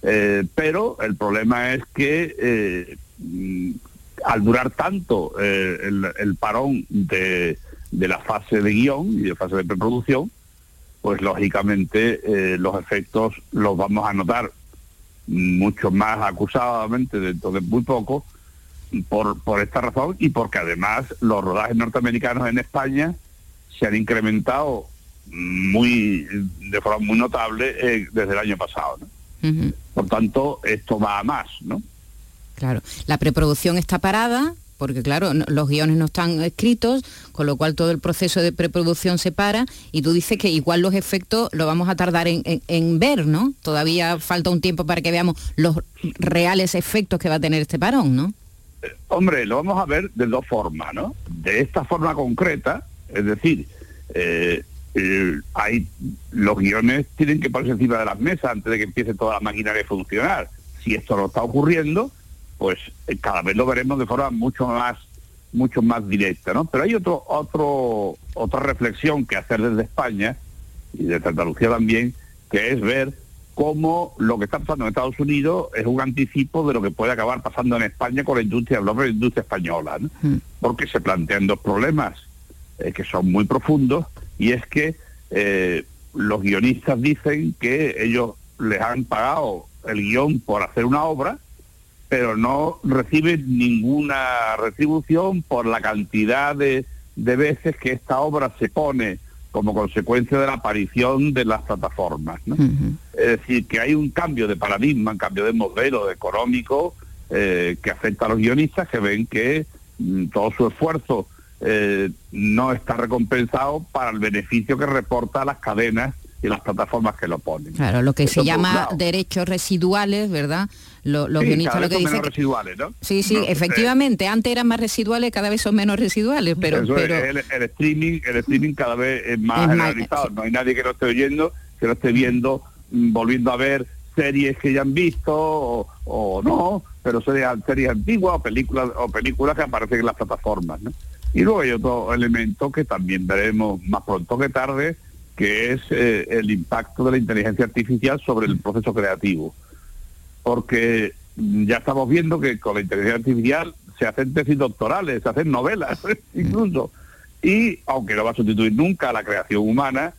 Eh, pero el problema es que eh, mm, al durar tanto eh, el parón de, de la fase de guion y de fase de preproducción, pues lógicamente eh, los efectos los vamos a notar mucho más acusadamente dentro de muy poco por, por esta razón y porque además los rodajes norteamericanos en España se han incrementado muy de forma muy notable eh, desde el año pasado. ¿no? Por tanto, esto va a más, ¿no? Claro, la preproducción está parada porque claro, los guiones no están escritos, con lo cual todo el proceso de preproducción se para y tú dices que igual los efectos lo vamos a tardar en, ver, ¿no? Todavía falta un tiempo para que veamos los reales efectos que va a tener este parón, ¿no? Hombre, lo vamos a ver de dos formas, ¿no? De esta forma concreta, es decir, eh, eh, hay los guiones tienen que ponerse encima de las mesas antes de que empiece toda la maquinaria a funcionar. Si esto no está ocurriendo, pues eh, cada vez lo veremos de forma mucho más mucho más directa, ¿no? Pero hay otro otro otra reflexión que hacer desde España y desde Andalucía también, que es ver cómo lo que está pasando en Estados Unidos es un anticipo de lo que puede acabar pasando en España con la industria, la industria española, ¿no? porque se plantean dos problemas eh, que son muy profundos y es que eh, los guionistas dicen que ellos les han pagado el guion por hacer una obra, pero no reciben ninguna retribución por la cantidad de, de veces que esta obra se pone como consecuencia de la aparición de las plataformas. ¿no? Es decir, que hay un cambio de paradigma, un cambio de modelo económico eh, que afecta a los guionistas que ven que mm, todo su esfuerzo eh, no está recompensado para el beneficio que reporta a las cadenas y las plataformas que lo ponen. Claro, lo que Eso se llama derechos residuales, ¿verdad? Lo- los Sí, guionistas cada lo que son dicen menos residuales, ¿no? Sí, sí, No, eh, efectivamente, antes eran más residuales, cada vez son menos residuales, pero, Eso es, pero el, el streaming, el streaming cada vez es más Es más- generalizado. No hay nadie que no esté oyendo, que no esté viendo, mm, volviendo a ver series que ya han visto o, o no, pero series, series antiguas o películas o películas que aparecen en las plataformas. ¿no? Y luego hay otro elemento que también veremos más pronto que tarde, que es eh, el impacto de la inteligencia artificial sobre el proceso creativo. Porque ya estamos viendo que con la inteligencia artificial se hacen tesis doctorales, se hacen novelas [LAUGHS] incluso. Y aunque no va a sustituir nunca a la creación humana,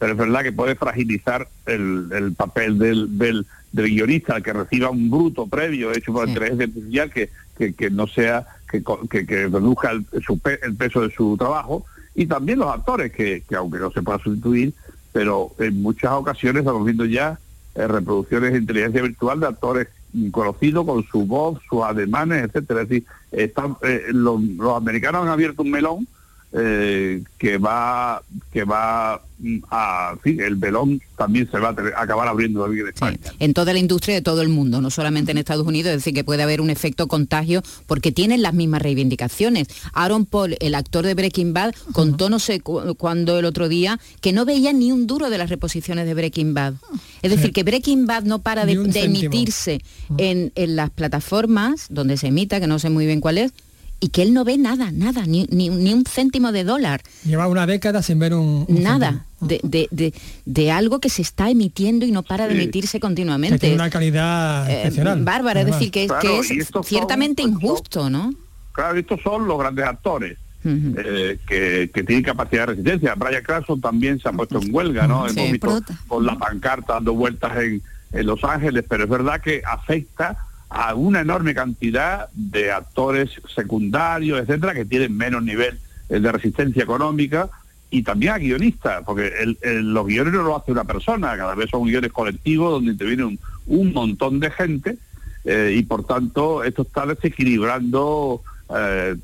pero es verdad que puede fragilizar el, el papel del, del, del guionista, que reciba un bruto previo hecho por la inteligencia artificial que, que, que no sea, que, que, que reduzca el, su pe- el peso de su trabajo, y también los actores, que, que aunque no se pueda sustituir, pero en muchas ocasiones estamos viendo ya eh, reproducciones de inteligencia virtual de actores conocidos con su voz, sus ademanes, etcétera. Es decir, están, eh, los americanos han abierto un melón eh, que va que va mm, a el melón también se va a tener- acabar abriendo en España. en toda la industria de todo el mundo, no solamente en Estados Unidos, es decir, que puede haber un efecto contagio porque tienen las mismas reivindicaciones. Aaron Paul, el actor de Breaking Bad, contó no sé cu- cuándo el otro día que no veía ni un duro de las reposiciones de Breaking Bad. Es decir, que Breaking Bad no para de, emitirse en, en las plataformas donde se emita, que no sé muy bien cuál es, y que él no ve nada, nada, ni, ni- ni un céntimo de dólar. Lleva una década sin ver un... un Nada de, de- de- de algo que se está emitiendo y no para de emitirse Que continuamente. tiene una calidad Eh, excepcional. bárbara, es decir, que, Claro, que es estos son- ciertamente injusto, ¿no? Claro, estos son los grandes actores eh, que, que tienen capacidad de resistencia. Brian Cranston también se ha puesto en huelga, ¿no? Sí. Hemos visto con la pancarta dando vueltas en, en Los Ángeles, pero es verdad que afecta a una enorme cantidad de actores secundarios, etcétera, que tienen menos nivel eh, de resistencia económica y también a guionistas, porque los guiones no lo hace una persona, cada vez son guiones colectivos donde interviene un, montón de gente eh, y por tanto esto está desequilibrando eh,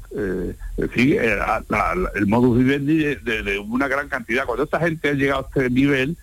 el modus vivendi de, de- de una gran cantidad. Cuando esta gente ha llegado a este nivel,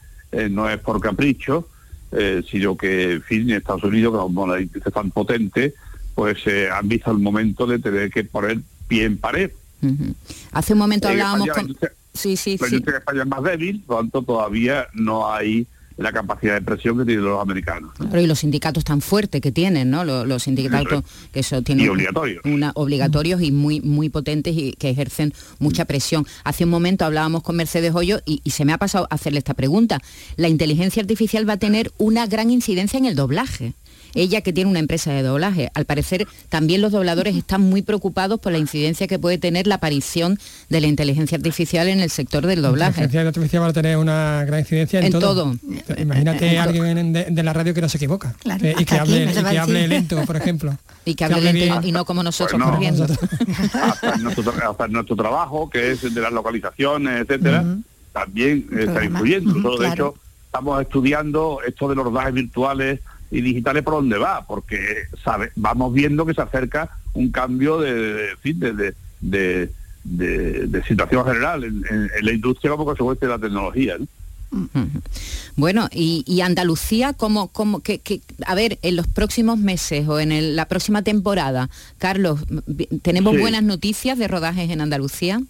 no es por capricho, eh, sino que en fin, Estados Unidos, como la industria tan potente, pues eh, han visto el momento de tener que poner pie en pared. Ujú. Hace un momento En hablábamos España, con... la industria- Sí, sí, la sí. industria en España es más débil, por lo tanto todavía no hay la capacidad de presión que tienen los americanos. Claro, y los sindicatos tan fuertes que tienen, ¿no? Los, los sindicatos que eso tienen Y obligatorios. Una, obligatorios y muy muy potentes y que ejercen mucha presión. Hace un momento hablábamos con Mercedes Hoyo y, y se me ha pasado hacerle esta pregunta. La inteligencia artificial va a tener una gran incidencia en el doblaje. Ella que tiene una empresa de doblaje. Al parecer también los dobladores están muy preocupados por la incidencia que puede tener la aparición de la inteligencia artificial en el sector del La doblaje. inteligencia artificial va a tener una gran incidencia en, En todo. todo. Imagínate En alguien de, de la radio que no se equivoca. Claro, Eh, y que hable, y que hable lento, por ejemplo. [LAUGHS] Y que hable lento y- y no como nosotros Bueno, corriendo. hasta nuestro, hasta trabajo, que es de las localizaciones, etcétera, también eh, está influyendo. De hecho, estamos estudiando esto de los rodajes virtuales y digitales por dónde va, porque sabe, vamos viendo que se acerca un cambio de, de, de, de, situación general en, en- en la industria como consecuencia de la tecnología. ¿no? Bueno, y, y Andalucía, como, como que, que- a ver, en los próximos meses o en el- la próxima temporada, Carlos, ¿tenemos Sí. buenas noticias de rodajes en Andalucía?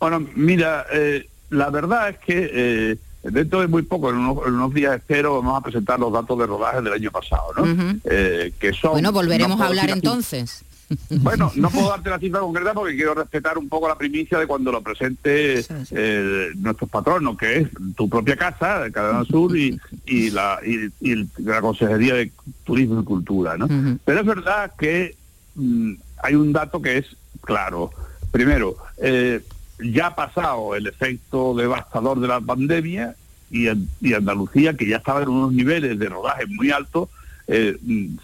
Bueno, mira, eh, la verdad es que eh, dentro de muy poco, en unos, en unos días espero, vamos a presentar los datos de rodaje del año pasado, ¿no? Eh, que son, Bueno, volveremos no a hablar entonces. [LAUGHS] Bueno, no puedo darte la cifra concreta porque quiero respetar un poco la primicia de cuando lo presente eh, nuestros patronos, que es tu propia casa, de Cadena Sur, y, y la, y, y el- la Consejería de Turismo y Cultura. ¿no? Pero es verdad que mm, hay un dato que es claro. Primero, eh, ya ha pasado el efecto devastador de la pandemia y, y Andalucía, que ya estaba en unos niveles de rodaje muy altos, eh,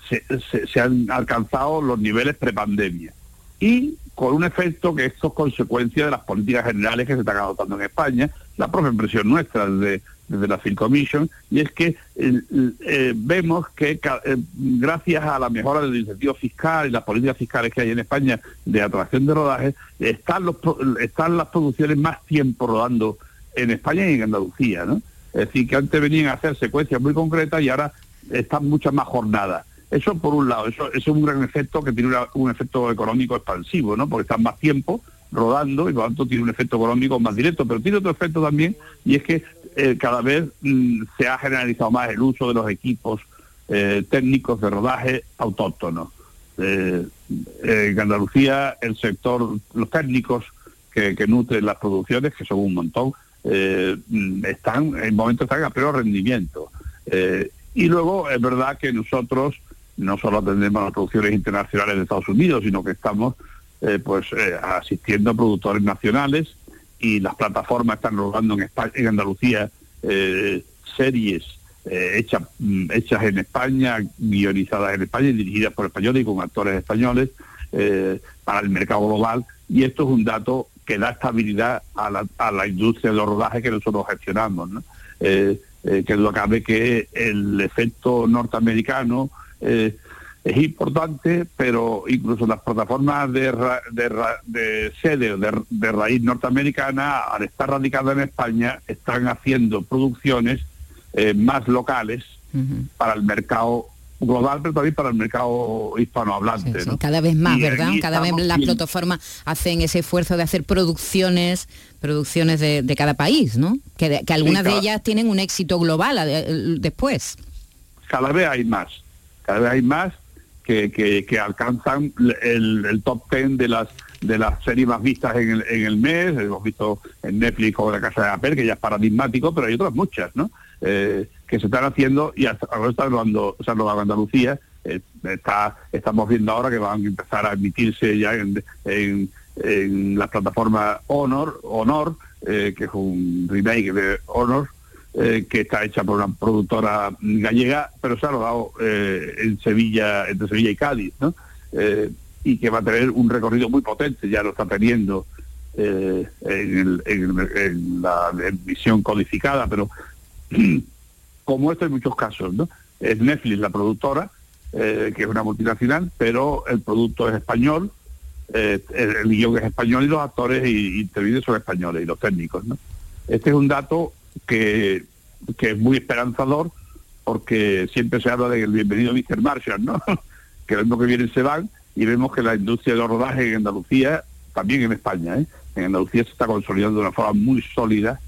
se, se- han alcanzado los niveles prepandemia. Y con un efecto que esto es consecuencia de las políticas generales que se están adoptando en España, la propia impresión nuestra desde, desde la Film Commission, y es que eh, vemos que eh, gracias a la mejora del incentivo fiscal y las políticas fiscales que hay en España de atracción de rodaje, están, los, están las producciones más tiempo rodando en España y en Andalucía, ¿no? Es decir, que antes venían a hacer secuencias muy concretas y ahora están muchas más jornadas. Eso por un lado, eso, es un gran efecto que tiene un efecto económico expansivo, ¿no? Porque están más tiempo rodando y lo tanto tiene un efecto económico más directo, pero tiene otro efecto también y es que eh, cada vez mm, se ha generalizado más el uso de los equipos eh, técnicos de rodaje autóctonos. Eh, en Andalucía el sector, los técnicos que, que nutren las producciones, que son un montón, mm, están, en momentos están a peor rendimiento. Y luego es verdad que nosotros no solo atendemos las producciones internacionales de Estados Unidos, sino que estamos eh, pues asistiendo a productores nacionales y las plataformas están rodando en, España, en Andalucía series hechas, mm, hechas en España, guionizadas en España y dirigidas por españoles y con actores españoles para el mercado global. Y esto es un dato que da estabilidad a la, a la industria de los rodajes que nosotros gestionamos. ¿no? Eh, eh, que lo cabe que el efecto norteamericano eh, es importante, pero incluso las plataformas de, de, sede de, de raíz norteamericana, al estar radicadas en España, están haciendo producciones más locales para el mercado global, pero también para el mercado hispanohablante. Cada vez más, ¿verdad? Cada vez las plataformas hacen ese esfuerzo de hacer producciones, producciones de, cada país, ¿no? Que, algunas de ellas tienen un éxito global después. Cada vez hay más, cada vez hay más que, alcanzan el, top ten de las de las series más vistas en el, en el mes, hemos visto en Netflix o La Casa de Apple, que ya es paradigmático, pero hay otras muchas, ¿no? Eh, que se están haciendo y ahora está rodando, se ha rodado Andalucía, eh, está, estamos viendo ahora que van a empezar a emitirse ya en, en, la plataforma Honor, Honor, eh, que es un remake de Honor, que está hecha por una productora gallega, pero se ha rodado en Sevilla, entre Sevilla y Cádiz, ¿no? y que va a tener un recorrido muy potente, ya lo está teniendo en, en, la emisión codificada, pero [CLEARS THROAT] como esto hay muchos casos, ¿no? Es Netflix la productora, eh, que es una multinacional, pero el producto es español, eh, el, guion es español y los actores y, intervienen son españoles y los técnicos, ¿no? Este es un dato que, que es muy esperanzador porque siempre se habla del bienvenido Mr. Marshall, ¿no? [LAUGHS] que lo que vienen se van y vemos que la industria de los rodajes en Andalucía, también en España, ¿eh? en Andalucía se está consolidando de una forma muy sólida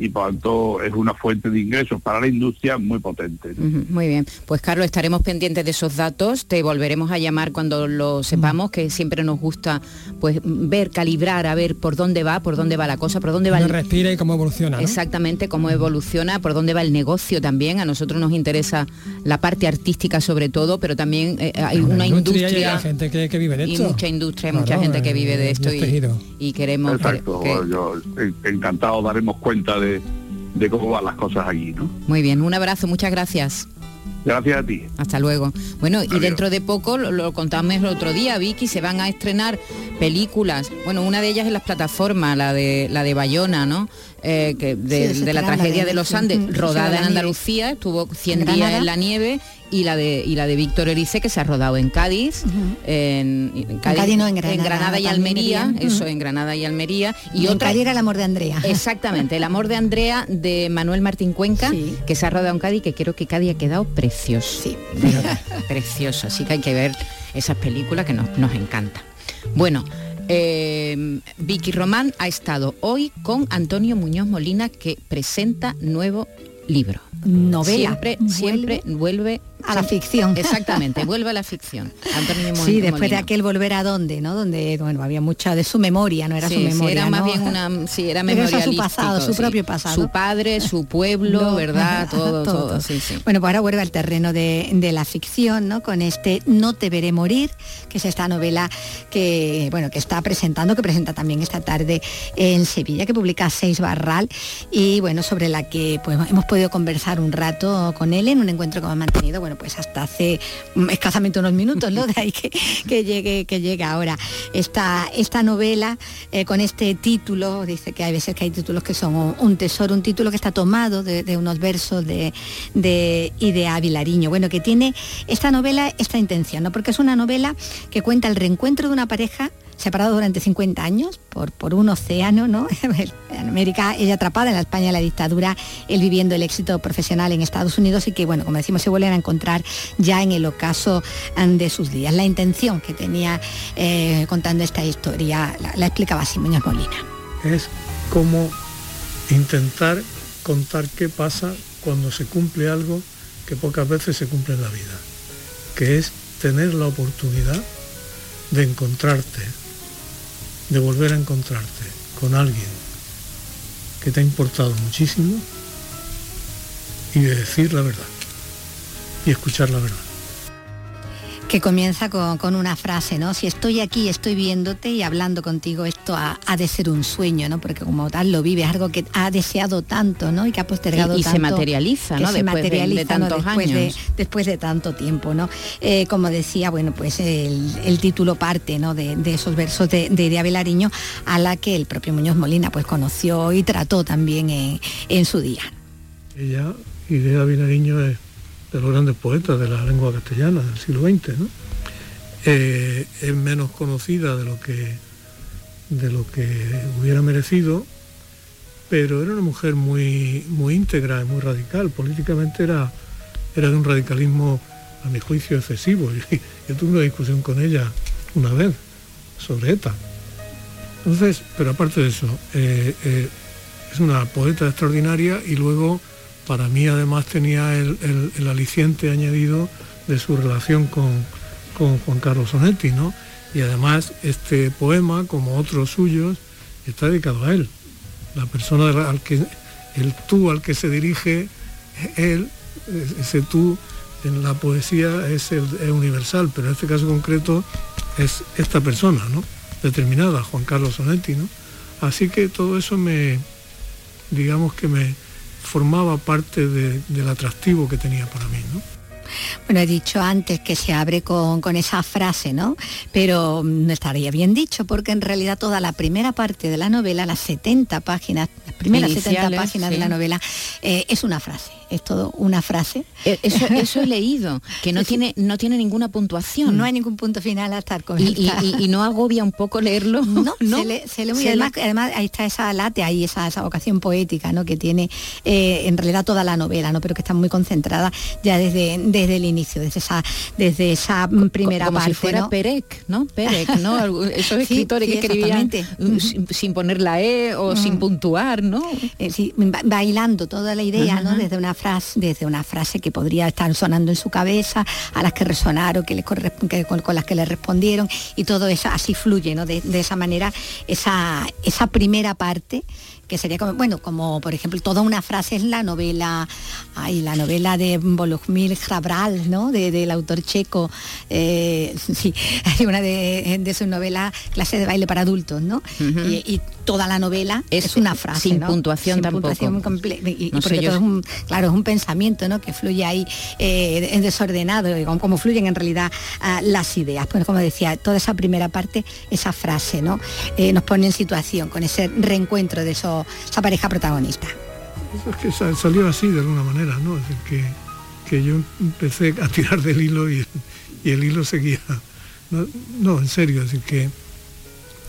y por tanto es una fuente de ingresos para la industria muy potente. muy bien, pues Carlos, estaremos pendientes de esos datos, te volveremos a llamar cuando lo sepamos, que siempre nos gusta pues ver, calibrar, a ver por dónde va, por dónde va la cosa, por dónde va... el... respira y cómo evoluciona. Exactamente, cómo evoluciona, por dónde va el negocio también. A nosotros nos interesa la parte artística sobre todo, pero también eh, hay una industria... Y gente que, vive de esto. Y mucha industria, mucha gente que vive de esto y, queremos... Exacto, yo encantado daremos cuenta de de, cómo van las cosas allí, ¿no? Muy bien, un abrazo, muchas gracias. Gracias a ti. Hasta luego. Bueno, y dentro de poco, lo, lo, contamos el otro día, Vicky, se van a estrenar películas. Bueno, una de ellas es las plataformas, la de la de Bayona, ¿no? Eh, que de, la tragedia de, los Andes, rodada en Andalucía, estuvo 100 días en la nieve, y la de y la de Víctor Erice que se ha rodado en Cádiz, en, Cádiz, en, Granada, y Almería, eso en Granada y Almería y, otra era el amor de Andrea. Exactamente, el amor de Andrea de Manuel Martín Cuenca, que se ha rodado en Cádiz, que creo que Cádiz ha quedado precioso. Sí. precioso, así que hay que ver esas películas que nos, nos encantan. Bueno, eh, Vicky Román ha estado hoy con Antonio Muñoz Molina que presenta nuevo libro. Novela. Siempre, siempre vuelve a la ficción. Exactamente, vuelve a la ficción. [LAUGHS] sí, después de aquel volver a dónde, ¿no? Donde bueno, había mucha de su memoria, no era su memoria. era más bien una, sí, era su pasado, su propio pasado. Su padre, su pueblo, ¿verdad? [LAUGHS] Todo, todo. Sí. Bueno, pues ahora vuelve al terreno de, la ficción, ¿no? Con este No te veré morir, que es esta novela que, bueno, que está presentando, que presenta también esta tarde en Sevilla, que publica Seis Barral, y bueno, sobre la que pues hemos podido conversar un rato con él en un encuentro que hemos mantenido, bueno, pues hasta hace escasamente unos minutos, ¿no? [LAUGHS] De ahí que, llegue, que llegue ahora. Esta, esta novela eh, con este título, dice que hay veces que hay títulos que son un tesoro, un título que está tomado de, unos versos de, de Idea Vilariño. Bueno, que tiene esta novela esta intención, ¿no? Porque es una novela que cuenta el reencuentro de una pareja separado durante 50 años por, por un océano, ¿no? [LAUGHS] en América, ella atrapada en la España la dictadura, él viviendo el éxito profesional en Estados Unidos y que, bueno, como decimos, se vuelven a encontrar ya en el ocaso de sus días. La intención que tenía eh, contando esta historia la, explicaba así Muñoz Molina. Es como intentar contar qué pasa cuando se cumple algo que pocas veces se cumple en la vida, que es tener la oportunidad de encontrarte, de volver a encontrarte con alguien que te ha importado muchísimo y de decir la verdad y escuchar la verdad que comienza con, una frase, ¿no? Si estoy aquí, estoy viéndote y hablando contigo, esto ha, de ser un sueño, ¿no? Porque como tal lo vive, es algo que ha deseado tanto, ¿no? Y que ha postergado y, tanto. Y se materializa, ¿no? Se después materializa, de, tantos después años. De, después de tanto tiempo, ¿no? Eh, como decía, bueno, pues el, título parte, ¿no? De, esos versos de, de Idea Belariño, a la que el propio Muñoz Molina pues conoció y trató también en, en su día. Ella, Idea es de los grandes poetas de la lengua castellana del siglo XX. Eh, es menos conocida de lo que de lo que hubiera merecido, pero era una mujer muy, muy íntegra y muy radical. Políticamente era, era de un radicalismo, a mi juicio, excesivo. [LAUGHS] Yo, tuve una discusión con ella una vez sobre ETA. Entonces, pero aparte de eso, eh, eh, es una poeta extraordinaria y luego para mí además tenía el, aliciente añadido de su relación con, con Juan Carlos Sonetti, ¿no? Y además este poema, como otros suyos, está dedicado a él. La persona al que, el tú al que se dirige él, ese tú en la poesía es, el, universal, pero en este caso concreto es esta persona, ¿no? Determinada, Juan Carlos Sonetti, ¿no? Así que todo eso me, digamos que me, formaba parte del atractivo que tenía para mí. ¿no? Bueno, he dicho antes que se abre con, esa frase, ¿no? Pero no estaría bien dicho porque en realidad toda la primera parte de la novela, las 70 páginas, las primeras 70 páginas de la novela, eh, es una frase es todo una frase. Eh, eso, [LAUGHS] eso he leído, que no tiene, no tiene ninguna puntuación. No hay ningún punto final hasta el y, y, no agobia un poco leerlo. [LAUGHS] No, Se, lee, muy además, además, ahí está esa late, ahí esa, esa vocación poética ¿no? que tiene eh, en realidad toda la novela, ¿no? pero que está muy concentrada ya desde, desde el inicio, desde esa, desde esa primera Como parte. Si fuera ¿no? Perec, ¿no? Perec, ¿no? [LAUGHS] Esos escritores que escribían sin, poner la E o sin puntuar, ¿no? Eh, sí, bailando toda la idea, ¿no? Desde una frase, desde una frase que podría estar sonando en su cabeza, a las que resonaron, que le con, las que le respondieron, y todo eso así fluye, ¿no? De, esa manera, esa, esa primera parte que sería como, bueno, como por ejemplo, toda una frase es la novela, ay, la novela de Volumil Hrabral, ¿no? del autor checo, eh, [LAUGHS] sí, hay una de, sus novelas, Clase de baile para adultos, ¿no? y, toda la novela es, una frase. Sin puntuación tampoco. y, porque todo es un, claro, es un pensamiento, ¿no? Que fluye ahí eh, desordenado, como, fluyen en realidad ah, las ideas. Pues como decía, toda esa primera parte, esa frase, ¿no? Eh, nos pone en situación con ese reencuentro de esos esa pareja protagonista. Es que salió así de alguna manera, ¿no? Es decir, que, yo empecé a tirar del hilo y, el hilo seguía. No, en serio, es decir, que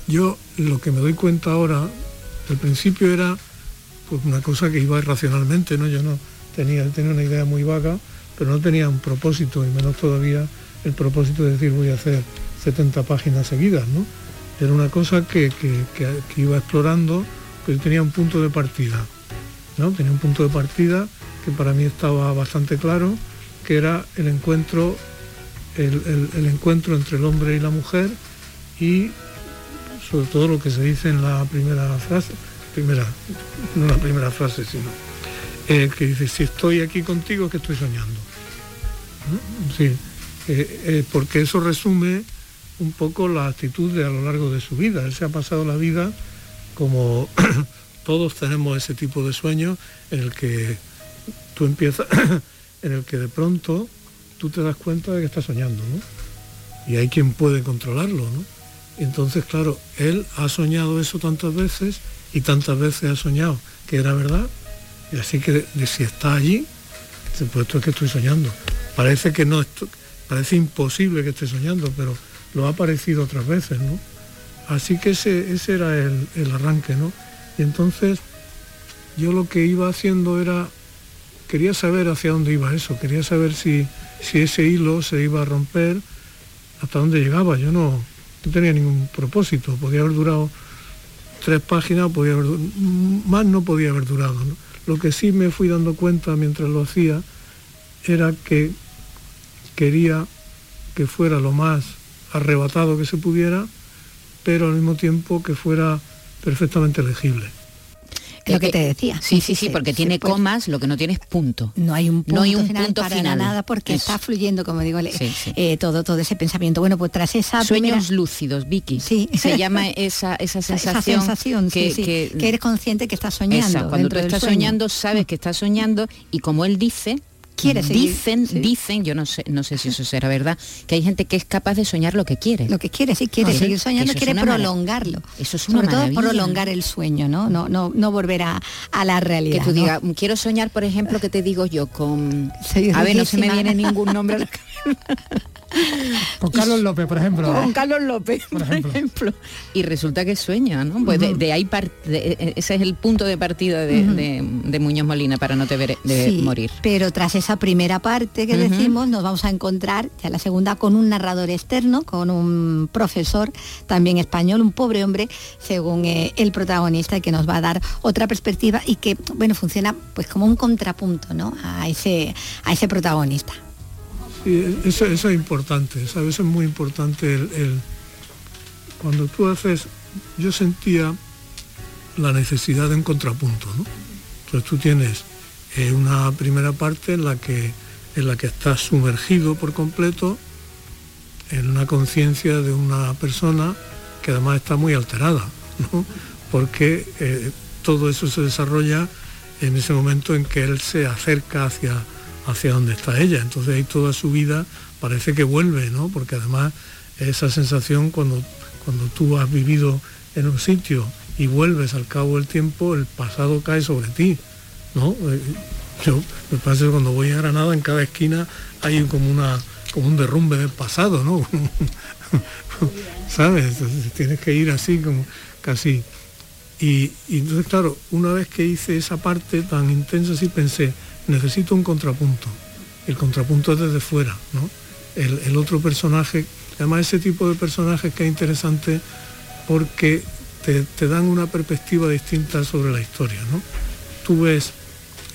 yo lo que me doy cuenta ahora, al principio era pues una cosa que iba irracionalmente, ¿no? Yo no tenía, tenía una idea muy vaga, pero no tenía un propósito, y menos todavía el propósito de decir voy a hacer 70 páginas seguidas, ¿no? Era una cosa que iba explorando pero tenía un punto de partida. ¿no? Tenía un punto de partida que para mí estaba bastante claro, que era el encuentro, el, encuentro entre el hombre y la mujer y sobre todo lo que se dice en la primera frase, primera, no la primera frase, sino que dice, si estoy aquí contigo, que estoy soñando. Sí, eh, eh, porque eso resume un poco la actitud de a lo largo de su vida. Él se ha pasado la vida como [CLEARS THROAT] todos tenemos ese tipo de sueño en el que tú empiezas, [CLEARS THROAT] en el que de pronto tú te das cuenta de que estás soñando, ¿no? Y hay quien puede controlarlo, ¿no? entonces, claro, él ha soñado eso tantas veces y tantas veces ha soñado que era verdad. Y así que si está allí, pues es que estoy soñando. Parece que no, parece imposible que esté soñando, pero lo ha parecido otras veces, ¿no? Así que ese, ese era el, arranque, ¿no? Y entonces yo lo que iba haciendo era, quería saber hacia dónde iba eso, quería saber si, si ese hilo se iba a romper, hasta dónde llegaba. Yo no, tenía ningún propósito, podía haber durado tres páginas, podía haber, más no podía haber durado. Lo que sí me fui dando cuenta mientras lo hacía era que quería que fuera lo más arrebatado que se pudiera pero al mismo tiempo que fuera perfectamente legible. Es lo que te decía. Sí, sí, sí, porque tiene puede- comas, lo que no tiene es punto. No hay un punto, No hay un final punto para final. nada porque Eso. está fluyendo, como digo, Sí, sí. eh, todo, todo ese pensamiento. Bueno, pues tras esa Sueños primera- lúcidos, Vicky. Sí. Se llama esa, esa [LAUGHS] esa sensación, sensación, sí, que, sí, que- que eres consciente que estás soñando. Esa, cuando tú estás sueño. soñando, sabes que estás soñando y como él dice, Quiere seguir, dicen, sí. dicen, yo no sé, no sé si eso será verdad, que hay gente que es capaz de soñar lo que quiere. Lo que quiere, sí, quiere Ah, seguir soñando, es quiere prolongarlo. Eso es una Sobre todo maravilla. prolongar el sueño, ¿no? No, no, no volver a, a la realidad. Que tú ¿no? digas, quiero soñar, por ejemplo, que te digo yo con... Soy a ver, no se me viene ningún nombre a la [LAUGHS] Con Carlos López, por ejemplo. con Carlos López, por ejemplo. Y resulta que sueña, ¿no? Pues de, ahí de- e- ese es el punto de partida de, Muñoz Molina para no te ver de Sí, morir. Pero tras esa primera parte que decimos, nos vamos a encontrar ya la segunda con un narrador externo, con un profesor también español, un pobre hombre, según eh, el protagonista, que nos va a dar otra perspectiva y que, bueno, funciona pues como un contrapunto, ¿no? A ese, a ese protagonista. Sí, eso, es importante, ¿sabes? Eso es muy importante. El, cuando tú haces, yo sentía la necesidad de un contrapunto, ¿no? Entonces tú tienes eh, una primera parte en la que en la que estás sumergido por completo en una conciencia de una persona que además está muy alterada. Porque eh, todo eso se desarrolla en ese momento en que él se acerca hacia, hacia donde está ella. Entonces ahí toda su vida parece que vuelve, ¿no? Porque además esa sensación cuando, cuando tú has vivido en un sitio y vuelves al cabo del tiempo, el pasado cae sobre ti, ¿no? Eh, Yo me pasa que cuando voy a Granada en cada esquina hay como una como un derrumbe del pasado, ¿no? [LAUGHS] ¿Sabes? Tienes que ir así como casi. Y, y entonces, claro, una vez que hice esa parte tan intensa, sí pensé, necesito un contrapunto. El contrapunto es desde fuera. El, otro personaje, además ese tipo de personajes que es interesante porque te, dan una perspectiva distinta sobre la historia, ¿no? Tú ves,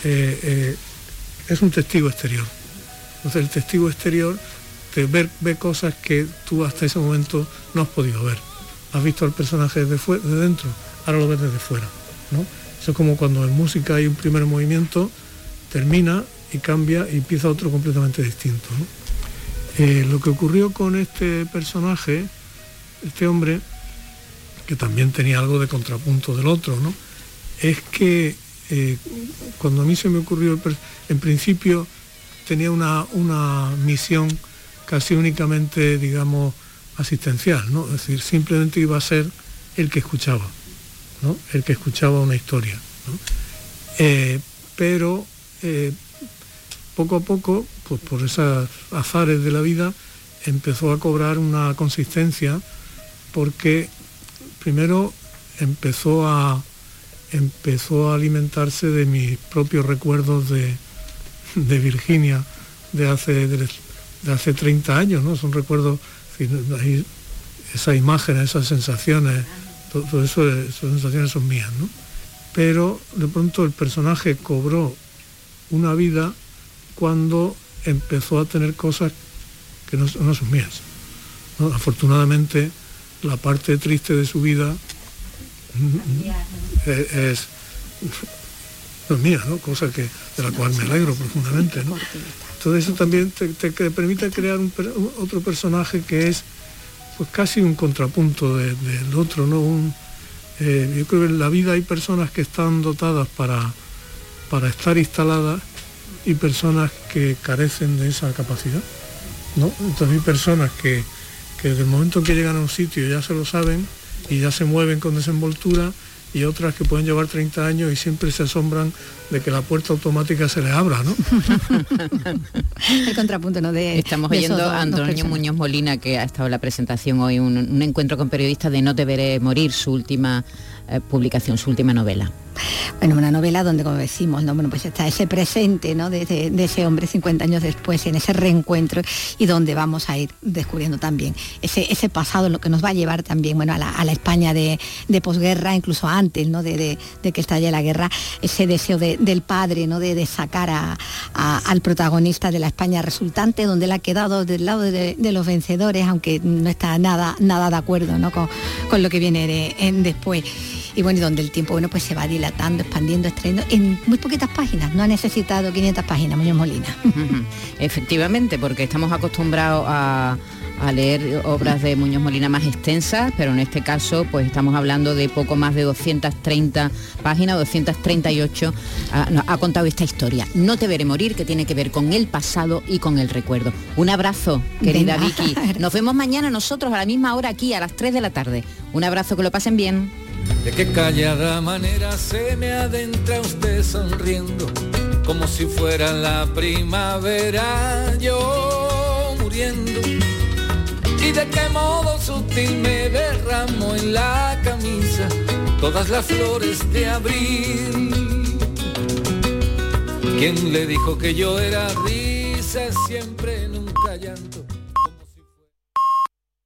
eh, eh, es un testigo exterior. Entonces el testigo exterior te ve, ve cosas que tú hasta ese momento no has podido ver. Has visto al personaje desde, fue- de dentro, ahora lo ves desde fuera. ¿no? Eso es como cuando en música hay un primer movimiento, termina y cambia y empieza otro completamente distinto. Eh, lo que ocurrió con este personaje, este hombre, que también tenía algo de contrapunto del otro, ¿no? es que eh, cuando a mí se me ocurrió, el en principio tenía una, una misión casi únicamente, digamos, asistencial, ¿no? Es decir, simplemente iba a ser el que escuchaba, ¿no? El que escuchaba una historia, ¿no? Eh, pero eh, poco a poco, pues por esos azares de la vida, empezó a cobrar una consistencia porque primero empezó a empezó a alimentarse de mis propios recuerdos de, de Virginia de hace de, hace 30 años, ¿no? Son recuerdos, esas imágenes, esas sensaciones, todo, todo eso, esas sensaciones son mías, ¿no? Pero de pronto el personaje cobró una vida cuando empezó a tener cosas que no, no son mías. ¿no? Afortunadamente, la parte triste de su vida mm, es, es- no es mía, ¿no? Cosa que, de la cual me alegro profundamente, ¿no? Entonces eso también te, te- te permite crear un- otro personaje que es pues casi un contrapunto de- del otro, ¿no? Un, eh, yo creo que en la vida hay personas que están dotadas para, para estar instaladas y personas que carecen de esa capacidad. ¿no? Entonces hay personas que, que desde el momento en que llegan a un sitio ya se lo saben y ya se mueven con desenvoltura y otras que pueden llevar 30 años y siempre se asombran de que la puerta automática se les abra, ¿no? [LAUGHS] El contrapunto, ¿no? De, Estamos de oyendo a Antonio. Muñoz Molina, que ha estado en la presentación hoy, un, un encuentro con periodistas de No te veré morir, su última eh, publicación, su última novela. Bueno, una novela donde, como decimos, ¿no? bueno, pues está ese presente ¿no? de, ese hombre 50 años después, en ese reencuentro, y donde vamos a ir descubriendo también ese, ese pasado, lo que nos va a llevar también bueno, a, la, España de, posguerra, incluso antes ¿no? de, que estalle la guerra, ese deseo de- del padre ¿no? de, sacar a- al protagonista de la España resultante, donde él ha quedado del lado de, los vencedores, aunque no está nada, nada de acuerdo ¿no? con, lo que viene de- en- después. Y bueno, y donde el tiempo bueno pues se va dilatando, expandiendo, extrayendo en muy poquitas páginas, no ha necesitado 500 páginas, Muñoz Molina. [LAUGHS] Efectivamente, porque estamos acostumbrados a a leer obras de Muñoz Molina más extensas, pero en este caso pues estamos hablando de poco más de 230 páginas, 238, ah, ha contado esta historia. No te veré morir, que tiene que ver con el pasado y con el recuerdo. Un abrazo, querida [LAUGHS] Vicky. Nos vemos mañana nosotros a la misma hora aquí, a las 3 de la tarde. Un abrazo, que lo pasen bien. De qué callada manera se me adentra usted sonriendo, como si fuera la primavera, yo muriendo y de qué modo sutil me derramo en la camisa todas las flores de abril. ¿Quién le dijo que yo era risa siempre?